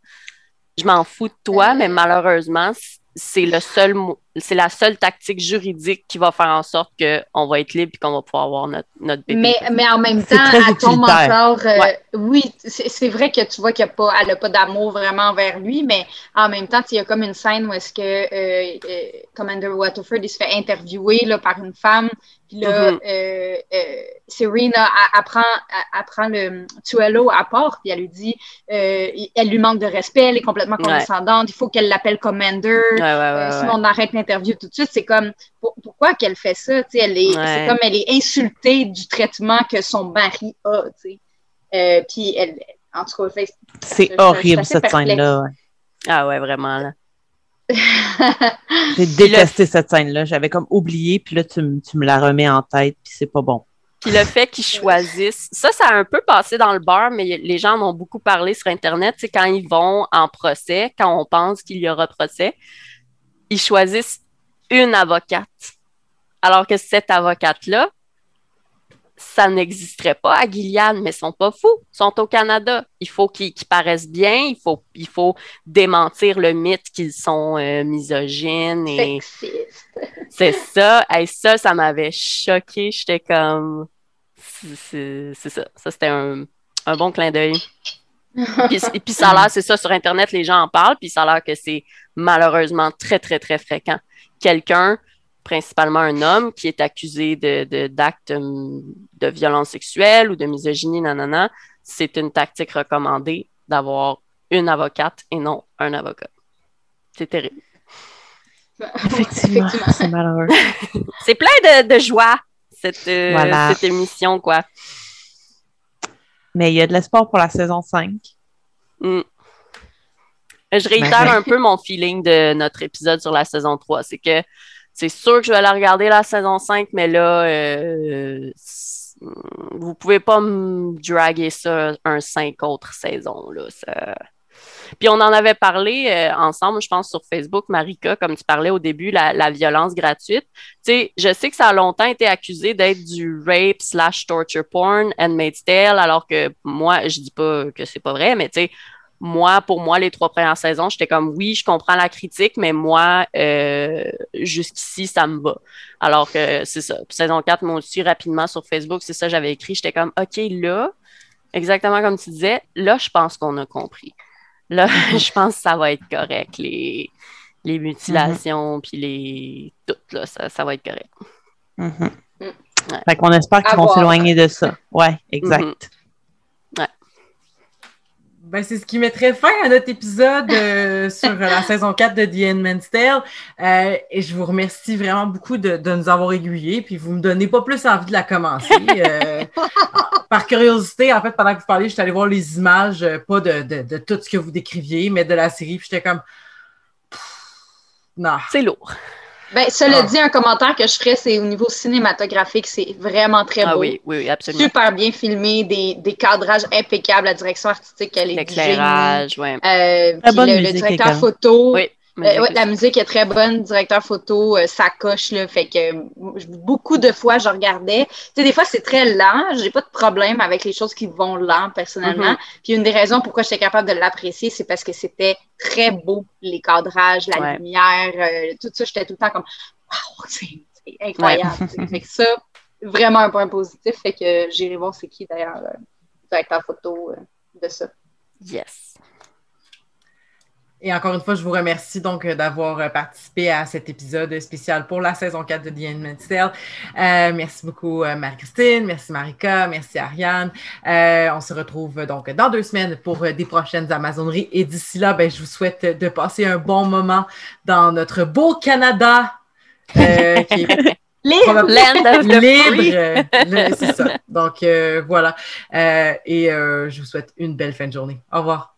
Je m'en fous de toi, mais malheureusement, c'est le seul c'est la seule tactique juridique qui va faire en sorte qu'on va être libre et qu'on va pouvoir avoir notre, notre bébé. Mais, mais en même temps, elle tombe encore. Euh, oui, c'est vrai que tu vois qu'elle n'a pas, pas d'amour vraiment envers lui, mais en même temps, il y a comme une scène où est-ce que euh, euh, Commander Waterford il se fait interviewer là, par une femme puis là, mm-hmm. euh, euh, Serena apprend, apprend le Tuello à part, puis elle lui dit, euh, elle lui manque de respect, elle est complètement condescendante, il faut qu'elle l'appelle Commander, sinon on arrête l'interview tout de suite. C'est comme, pourquoi qu'elle fait ça? elle est, c'est comme elle est insultée du traitement que son mari a. puis elle, en tout cas, c'est horrible cette scène-là. Ah ouais, vraiment là. [LAUGHS] J'ai détesté cette scène-là. J'avais comme oublié, puis là, tu, me la remets en tête, puis c'est pas bon. Puis le fait qu'ils choisissent, ça, ça a un peu passé dans le bar, mais les gens en ont beaucoup parlé sur Internet. C'est quand ils vont en procès, quand on pense qu'il y aura procès, ils choisissent une avocate. Alors que cette avocate-là, ça n'existerait pas à Gilead, mais ils sont pas fous, ils sont au Canada. Il faut qu'ils paraissent bien, il faut, il faut démentir le mythe qu'ils sont euh, misogynes. Et... [LAUGHS] C'est ça. Et ça, ça m'avait choqué. J'étais comme... C'est ça. Ça, c'était un, bon clin d'œil. [LAUGHS] puis, puis ça a l'air, c'est ça, sur Internet, les gens en parlent, puis ça a l'air que c'est malheureusement très, très, très fréquent. Quelqu'un principalement un homme qui est accusé de, d'actes hum, de, violence sexuelle ou de misogynie, nanana, c'est une tactique recommandée d'avoir une avocate et non un avocat. C'est terrible. [LAUGHS] Effectivement, c'est malheureux. [LAUGHS] c'est plein de, joie. cette, cette émission, quoi. Mais il y a de l'espoir pour la saison 5. Mm. Je réitère un peu mon feeling de notre épisode sur la saison 3. C'est que c'est sûr que je vais la regarder la saison 5, mais là, euh, vous pouvez pas me draguer ça un 5 autres saisons. Là, Puis on en avait parlé euh, ensemble, je pense, sur Facebook, Marika, comme tu parlais au début, la, violence gratuite. Je sais que ça a longtemps été accusé d'être du rape slash torture porn, Handmaid's Tale, alors que moi, je dis pas que c'est pas vrai, mais tu sais, moi, pour moi, les trois premières saisons, j'étais comme oui, je comprends la critique, mais moi, euh, jusqu'ici, ça me va. Alors que c'est ça. saison 4, moi aussi, rapidement sur Facebook, c'est ça, j'avais écrit. J'étais comme OK, là, exactement comme tu disais, là, je pense qu'on a compris. Là, [LAUGHS] je pense que ça va être correct. Les, les mutilations, puis les. Tout, là, ça, va être correct. Mm Fait qu'on espère qu'ils vont s'éloigner de ça. Ouais, exact. Mm-hmm. Ben, c'est ce qui mettrait fin à notre épisode euh, [LAUGHS] sur la saison 4 de The Handmaid's Tale. Euh, et je vous remercie vraiment beaucoup de, nous avoir aiguillés. Puis vous me donnez pas plus envie de la commencer. Euh, [LAUGHS] par curiosité, en fait, pendant que vous parliez, j'étais allée voir les images, pas de, tout ce que vous décriviez, mais de la série. Puis j'étais comme. non. C'est lourd. Ben, cela ah. dit, un commentaire que je ferais, c'est au niveau cinématographique, c'est vraiment très ah beau. oui, oui, absolument. Super bien filmé, des, des cadrages impeccables, la direction artistique, elle est L'éclairage, oui. Euh, le, directeur photo. Oui. Euh, la musique est très bonne, directeur photo, euh, ça coche, là, fait que beaucoup de fois, je regardais. Tu sais, des fois, c'est très lent, j'ai pas de problème avec les choses qui vont lent, personnellement. Mm-hmm. Puis une des raisons pourquoi j'étais capable de l'apprécier, c'est parce que c'était très beau, les cadrages, la lumière, euh, tout ça, j'étais tout le temps comme « Wow, [LAUGHS] c'est incroyable! fait que ça, vraiment un point positif, fait que j'irai voir c'est qui, d'ailleurs, directeur photo de ça. Yes. Et encore une fois, je vous remercie donc euh, d'avoir euh, participé à cet épisode spécial pour la saison 4 de The Handmaid's Tale. Euh, merci beaucoup Marie-Christine, merci Marika, merci Ariane. on se retrouve donc dans deux semaines pour des prochaines Amazoneries. Et d'ici là, ben, je vous souhaite de passer un bon moment dans notre beau Canada qui est [LAUGHS] Libre, libre, c'est ça. Donc voilà. et je vous souhaite une belle fin de journée. Au revoir.